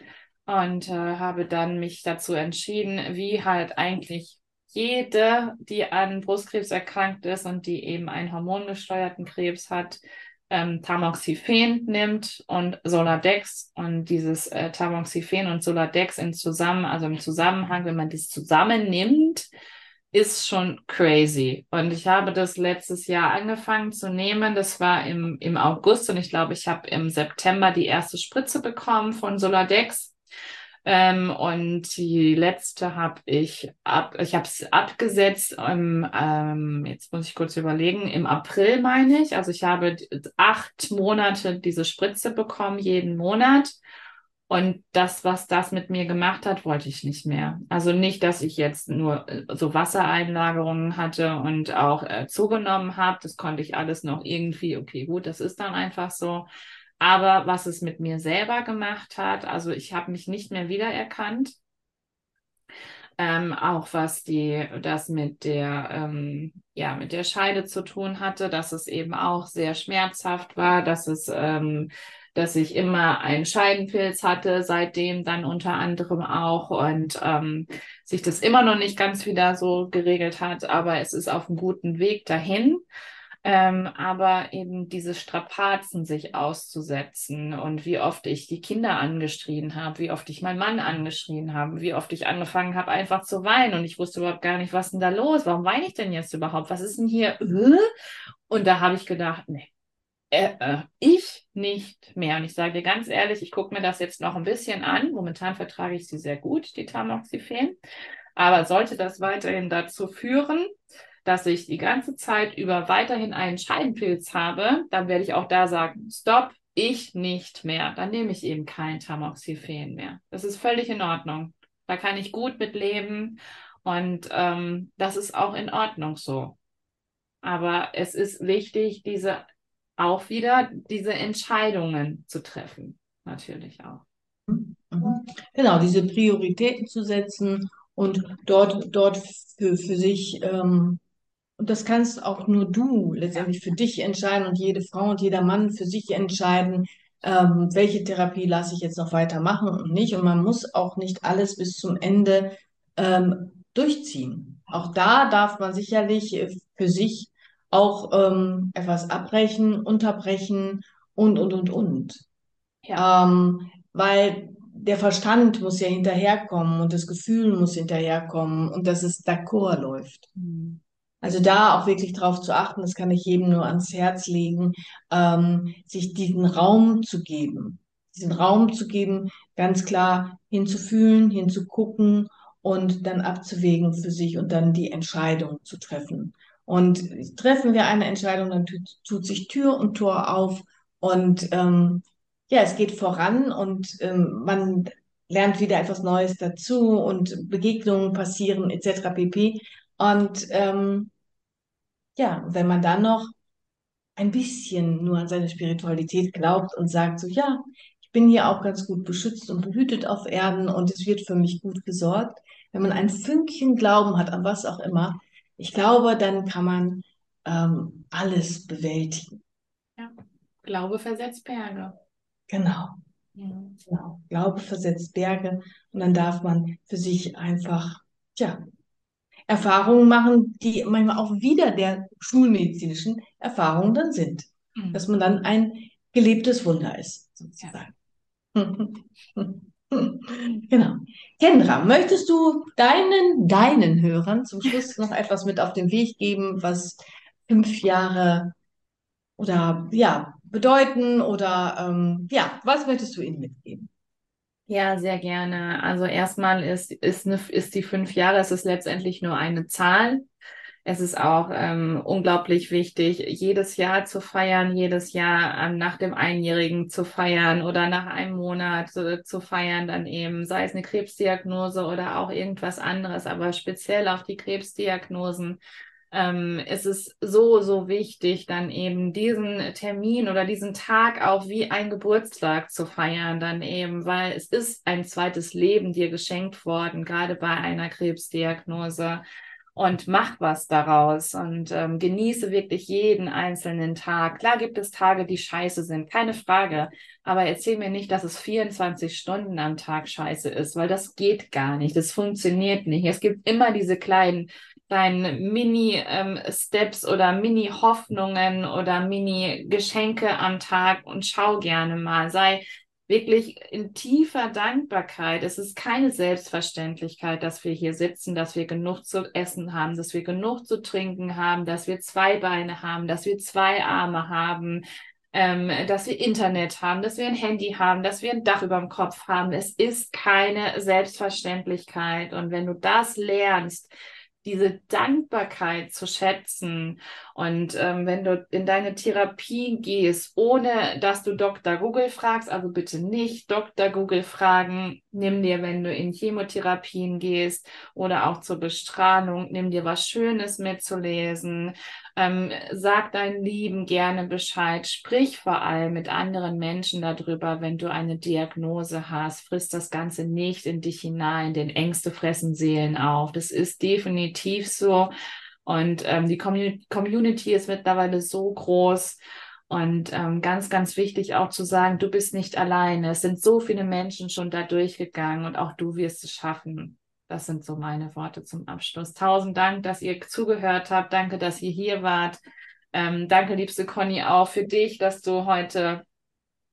und äh, habe dann mich dazu entschieden, wie halt eigentlich jede, die an Brustkrebs erkrankt ist und die eben einen hormongesteuerten Krebs hat, ähm, Tamoxifen nimmt und Soladex und dieses äh, Tamoxifen und Soladex in zusammen, also im Zusammenhang, wenn man das zusammen nimmt, ist schon crazy. Und ich habe das letztes Jahr angefangen zu nehmen. Das war im, im August und ich glaube, ich habe im September die erste Spritze bekommen von Soladex. Ähm, und die letzte habe ich ab, ich habe es abgesetzt im, ähm, jetzt muss ich kurz überlegen, im April meine ich. Also ich habe acht Monate diese Spritze bekommen, jeden Monat. Und das, was das mit mir gemacht hat, wollte ich nicht mehr. Also nicht, dass ich jetzt nur äh, so Wassereinlagerungen hatte und auch äh, zugenommen habe. Das konnte ich alles noch irgendwie, okay, gut, das ist dann einfach so. Aber was es mit mir selber gemacht hat, also ich habe mich nicht mehr wiedererkannt. ähm, auch was die das mit der ähm, ja mit der Scheide zu tun hatte, dass es eben auch sehr schmerzhaft war, dass es ähm, dass ich immer einen Scheidenpilz hatte, seitdem dann unter anderem auch und ähm, sich das immer noch nicht ganz wieder so geregelt hat, aber es ist auf einem guten Weg dahin. Ähm, aber eben diese Strapazen sich auszusetzen und wie oft ich die Kinder angeschrien habe, wie oft ich meinen Mann angeschrien habe, wie oft ich angefangen habe, einfach zu weinen und ich wusste überhaupt gar nicht, was denn da los? Warum weine ich denn jetzt überhaupt? Was ist denn hier? Und da habe ich gedacht, nee, äh, äh, ich nicht mehr. Und ich sage dir ganz ehrlich, ich gucke mir das jetzt noch ein bisschen an. Momentan vertrage ich sie sehr gut, die Tamoxifen. Aber sollte das weiterhin dazu führen, dass ich die ganze Zeit über weiterhin einen Scheidenpilz habe, dann werde ich auch da sagen, stopp, ich nicht mehr. Dann nehme ich eben kein Tamoxifen mehr. Das ist völlig in Ordnung. Da kann ich gut mit leben und ähm, das ist auch in Ordnung so. Aber es ist wichtig, diese auch wieder diese Entscheidungen zu treffen, natürlich auch. Mhm. Genau, diese Prioritäten zu setzen und dort, dort für, für sich, ähm, und das kannst auch nur du letztendlich für dich entscheiden und jede Frau und jeder Mann für sich entscheiden, ähm, welche Therapie lasse ich jetzt noch weitermachen und nicht. Und man muss auch nicht alles bis zum Ende ähm, durchziehen. Auch da darf man sicherlich äh, für sich auch ähm, etwas abbrechen, unterbrechen und, und, und, und. Ja. Ähm, weil der Verstand muss ja hinterherkommen und das Gefühl muss hinterherkommen und dass es d'accord läuft. Mhm. Also da auch wirklich drauf zu achten, das kann ich jedem nur ans Herz legen, ähm, sich diesen Raum zu geben, diesen Raum zu geben, ganz klar hinzufühlen, hinzugucken und dann abzuwägen für sich und dann die Entscheidung zu treffen. Und treffen wir eine Entscheidung, dann tut, tut sich Tür und Tor auf und ähm, ja, es geht voran und ähm, man lernt wieder etwas Neues dazu und Begegnungen passieren etc. pp. Und ähm, ja, wenn man dann noch ein bisschen nur an seine Spiritualität glaubt und sagt so, ja, ich bin hier auch ganz gut beschützt und behütet auf Erden und es wird für mich gut gesorgt. Wenn man ein Fünkchen Glauben hat an was auch immer, ich glaube, dann kann man ähm, alles bewältigen. Ja, Glaube versetzt Berge. Genau. Ja. genau. Glaube versetzt Berge und dann darf man für sich einfach, tja, Erfahrungen machen, die manchmal auch wieder der schulmedizinischen Erfahrungen dann sind. Mhm. Dass man dann ein gelebtes Wunder ist, sozusagen. Ja. Genau. Kendra, möchtest du deinen, deinen Hörern zum Schluss noch etwas mit auf den Weg geben, was fünf Jahre oder ja, bedeuten oder ähm, ja, was möchtest du ihnen mitgeben? Ja, sehr gerne. Also erstmal ist, ist, eine, ist die fünf Jahre, es ist letztendlich nur eine Zahl. Es ist auch ähm, unglaublich wichtig, jedes Jahr zu feiern, jedes Jahr ähm, nach dem Einjährigen zu feiern oder nach einem Monat äh, zu feiern, dann eben, sei es eine Krebsdiagnose oder auch irgendwas anderes, aber speziell auf die Krebsdiagnosen ähm, ist es so, so wichtig, dann eben diesen Termin oder diesen Tag auch wie ein Geburtstag zu feiern, dann eben, weil es ist ein zweites Leben dir geschenkt worden, gerade bei einer Krebsdiagnose und mach was daraus und ähm, genieße wirklich jeden einzelnen Tag. Klar gibt es Tage, die scheiße sind, keine Frage. Aber erzähl mir nicht, dass es 24 Stunden am Tag scheiße ist, weil das geht gar nicht. Das funktioniert nicht. Es gibt immer diese kleinen, kleinen Mini-Steps ähm, oder Mini-Hoffnungen oder Mini-Geschenke am Tag und schau gerne mal. Sei wirklich in tiefer Dankbarkeit. Es ist keine Selbstverständlichkeit, dass wir hier sitzen, dass wir genug zu essen haben, dass wir genug zu trinken haben, dass wir zwei Beine haben, dass wir zwei Arme haben, ähm, dass wir Internet haben, dass wir ein Handy haben, dass wir ein Dach über dem Kopf haben. Es ist keine Selbstverständlichkeit. Und wenn du das lernst, diese Dankbarkeit zu schätzen. Und ähm, wenn du in deine Therapie gehst, ohne dass du Dr. Google fragst, also bitte nicht Dr. Google fragen, nimm dir, wenn du in Chemotherapien gehst oder auch zur Bestrahlung, nimm dir was Schönes mitzulesen, ähm, sag deinen Lieben gerne Bescheid, sprich vor allem mit anderen Menschen darüber, wenn du eine Diagnose hast, frisst das Ganze nicht in dich hinein, denn Ängste fressen Seelen auf. Das ist definitiv so. Und ähm, die Community ist mittlerweile so groß. Und ähm, ganz, ganz wichtig auch zu sagen, du bist nicht alleine. Es sind so viele Menschen schon da durchgegangen und auch du wirst es schaffen. Das sind so meine Worte zum Abschluss. Tausend Dank, dass ihr zugehört habt. Danke, dass ihr hier wart. Ähm, danke, liebste Conny, auch für dich, dass du heute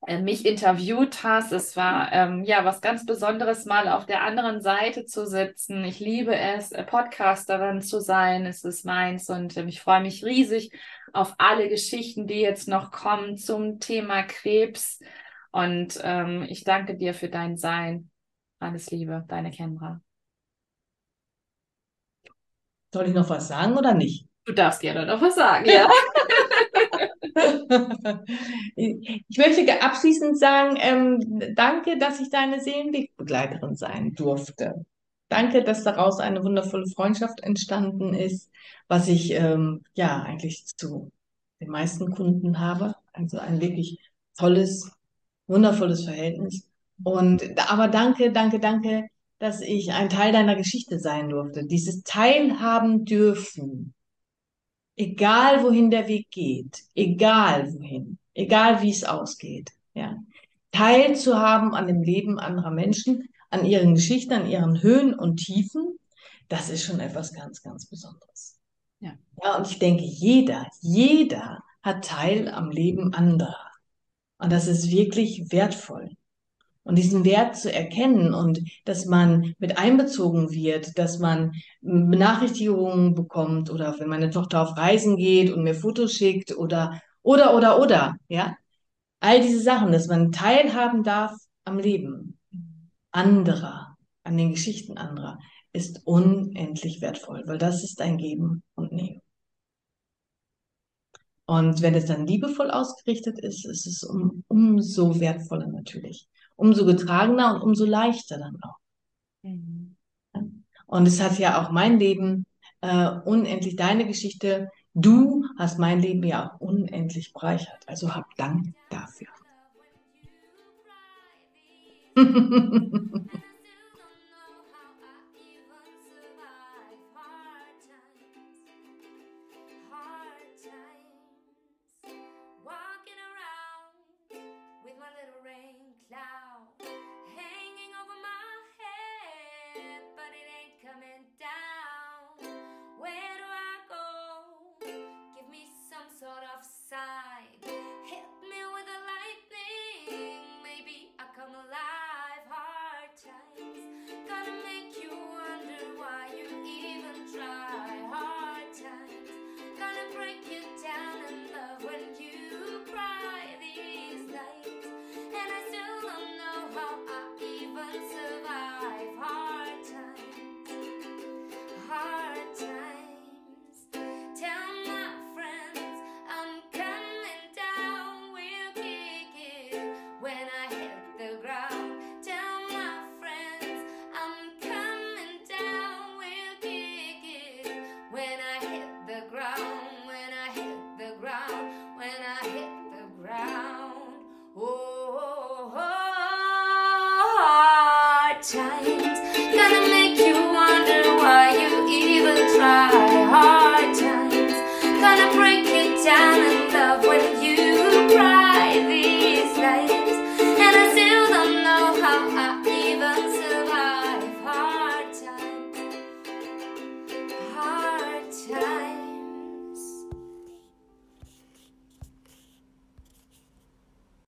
mich interviewt hast. Es war ähm, ja was ganz Besonderes, mal auf der anderen Seite zu sitzen. Ich liebe es, äh, Podcasterin zu sein. Es ist meins und ähm, ich freue mich riesig auf alle Geschichten, die jetzt noch kommen zum Thema Krebs. Und ähm, ich danke dir für dein Sein. Alles Liebe, deine Kendra. Soll ich noch was sagen oder nicht? Du darfst gerne noch was sagen, ja. ich möchte abschließend sagen, ähm, danke, dass ich deine Seelenwegbegleiterin sein durfte. Danke, dass daraus eine wundervolle Freundschaft entstanden ist, was ich ähm, ja eigentlich zu den meisten Kunden habe. Also ein wirklich tolles, wundervolles Verhältnis. Und aber danke, danke, danke, dass ich ein Teil deiner Geschichte sein durfte. Dieses Teilhaben dürfen. Egal wohin der Weg geht, egal wohin, egal wie es ausgeht, ja. Teilzuhaben an dem Leben anderer Menschen, an ihren Geschichten, an ihren Höhen und Tiefen, das ist schon etwas ganz, ganz Besonderes. Ja. ja, und ich denke, jeder, jeder hat Teil am Leben anderer. Und das ist wirklich wertvoll. Und diesen Wert zu erkennen und dass man mit einbezogen wird, dass man Benachrichtigungen bekommt oder wenn meine Tochter auf Reisen geht und mir Fotos schickt oder, oder, oder, oder, ja. All diese Sachen, dass man teilhaben darf am Leben anderer, an den Geschichten anderer, ist unendlich wertvoll, weil das ist ein Geben und Nehmen. Und wenn es dann liebevoll ausgerichtet ist, ist es um, umso wertvoller natürlich umso getragener und umso leichter dann auch. Mhm. Und es hat ja auch mein Leben äh, unendlich deine Geschichte. Du hast mein Leben ja auch unendlich bereichert. Also hab Dank dafür.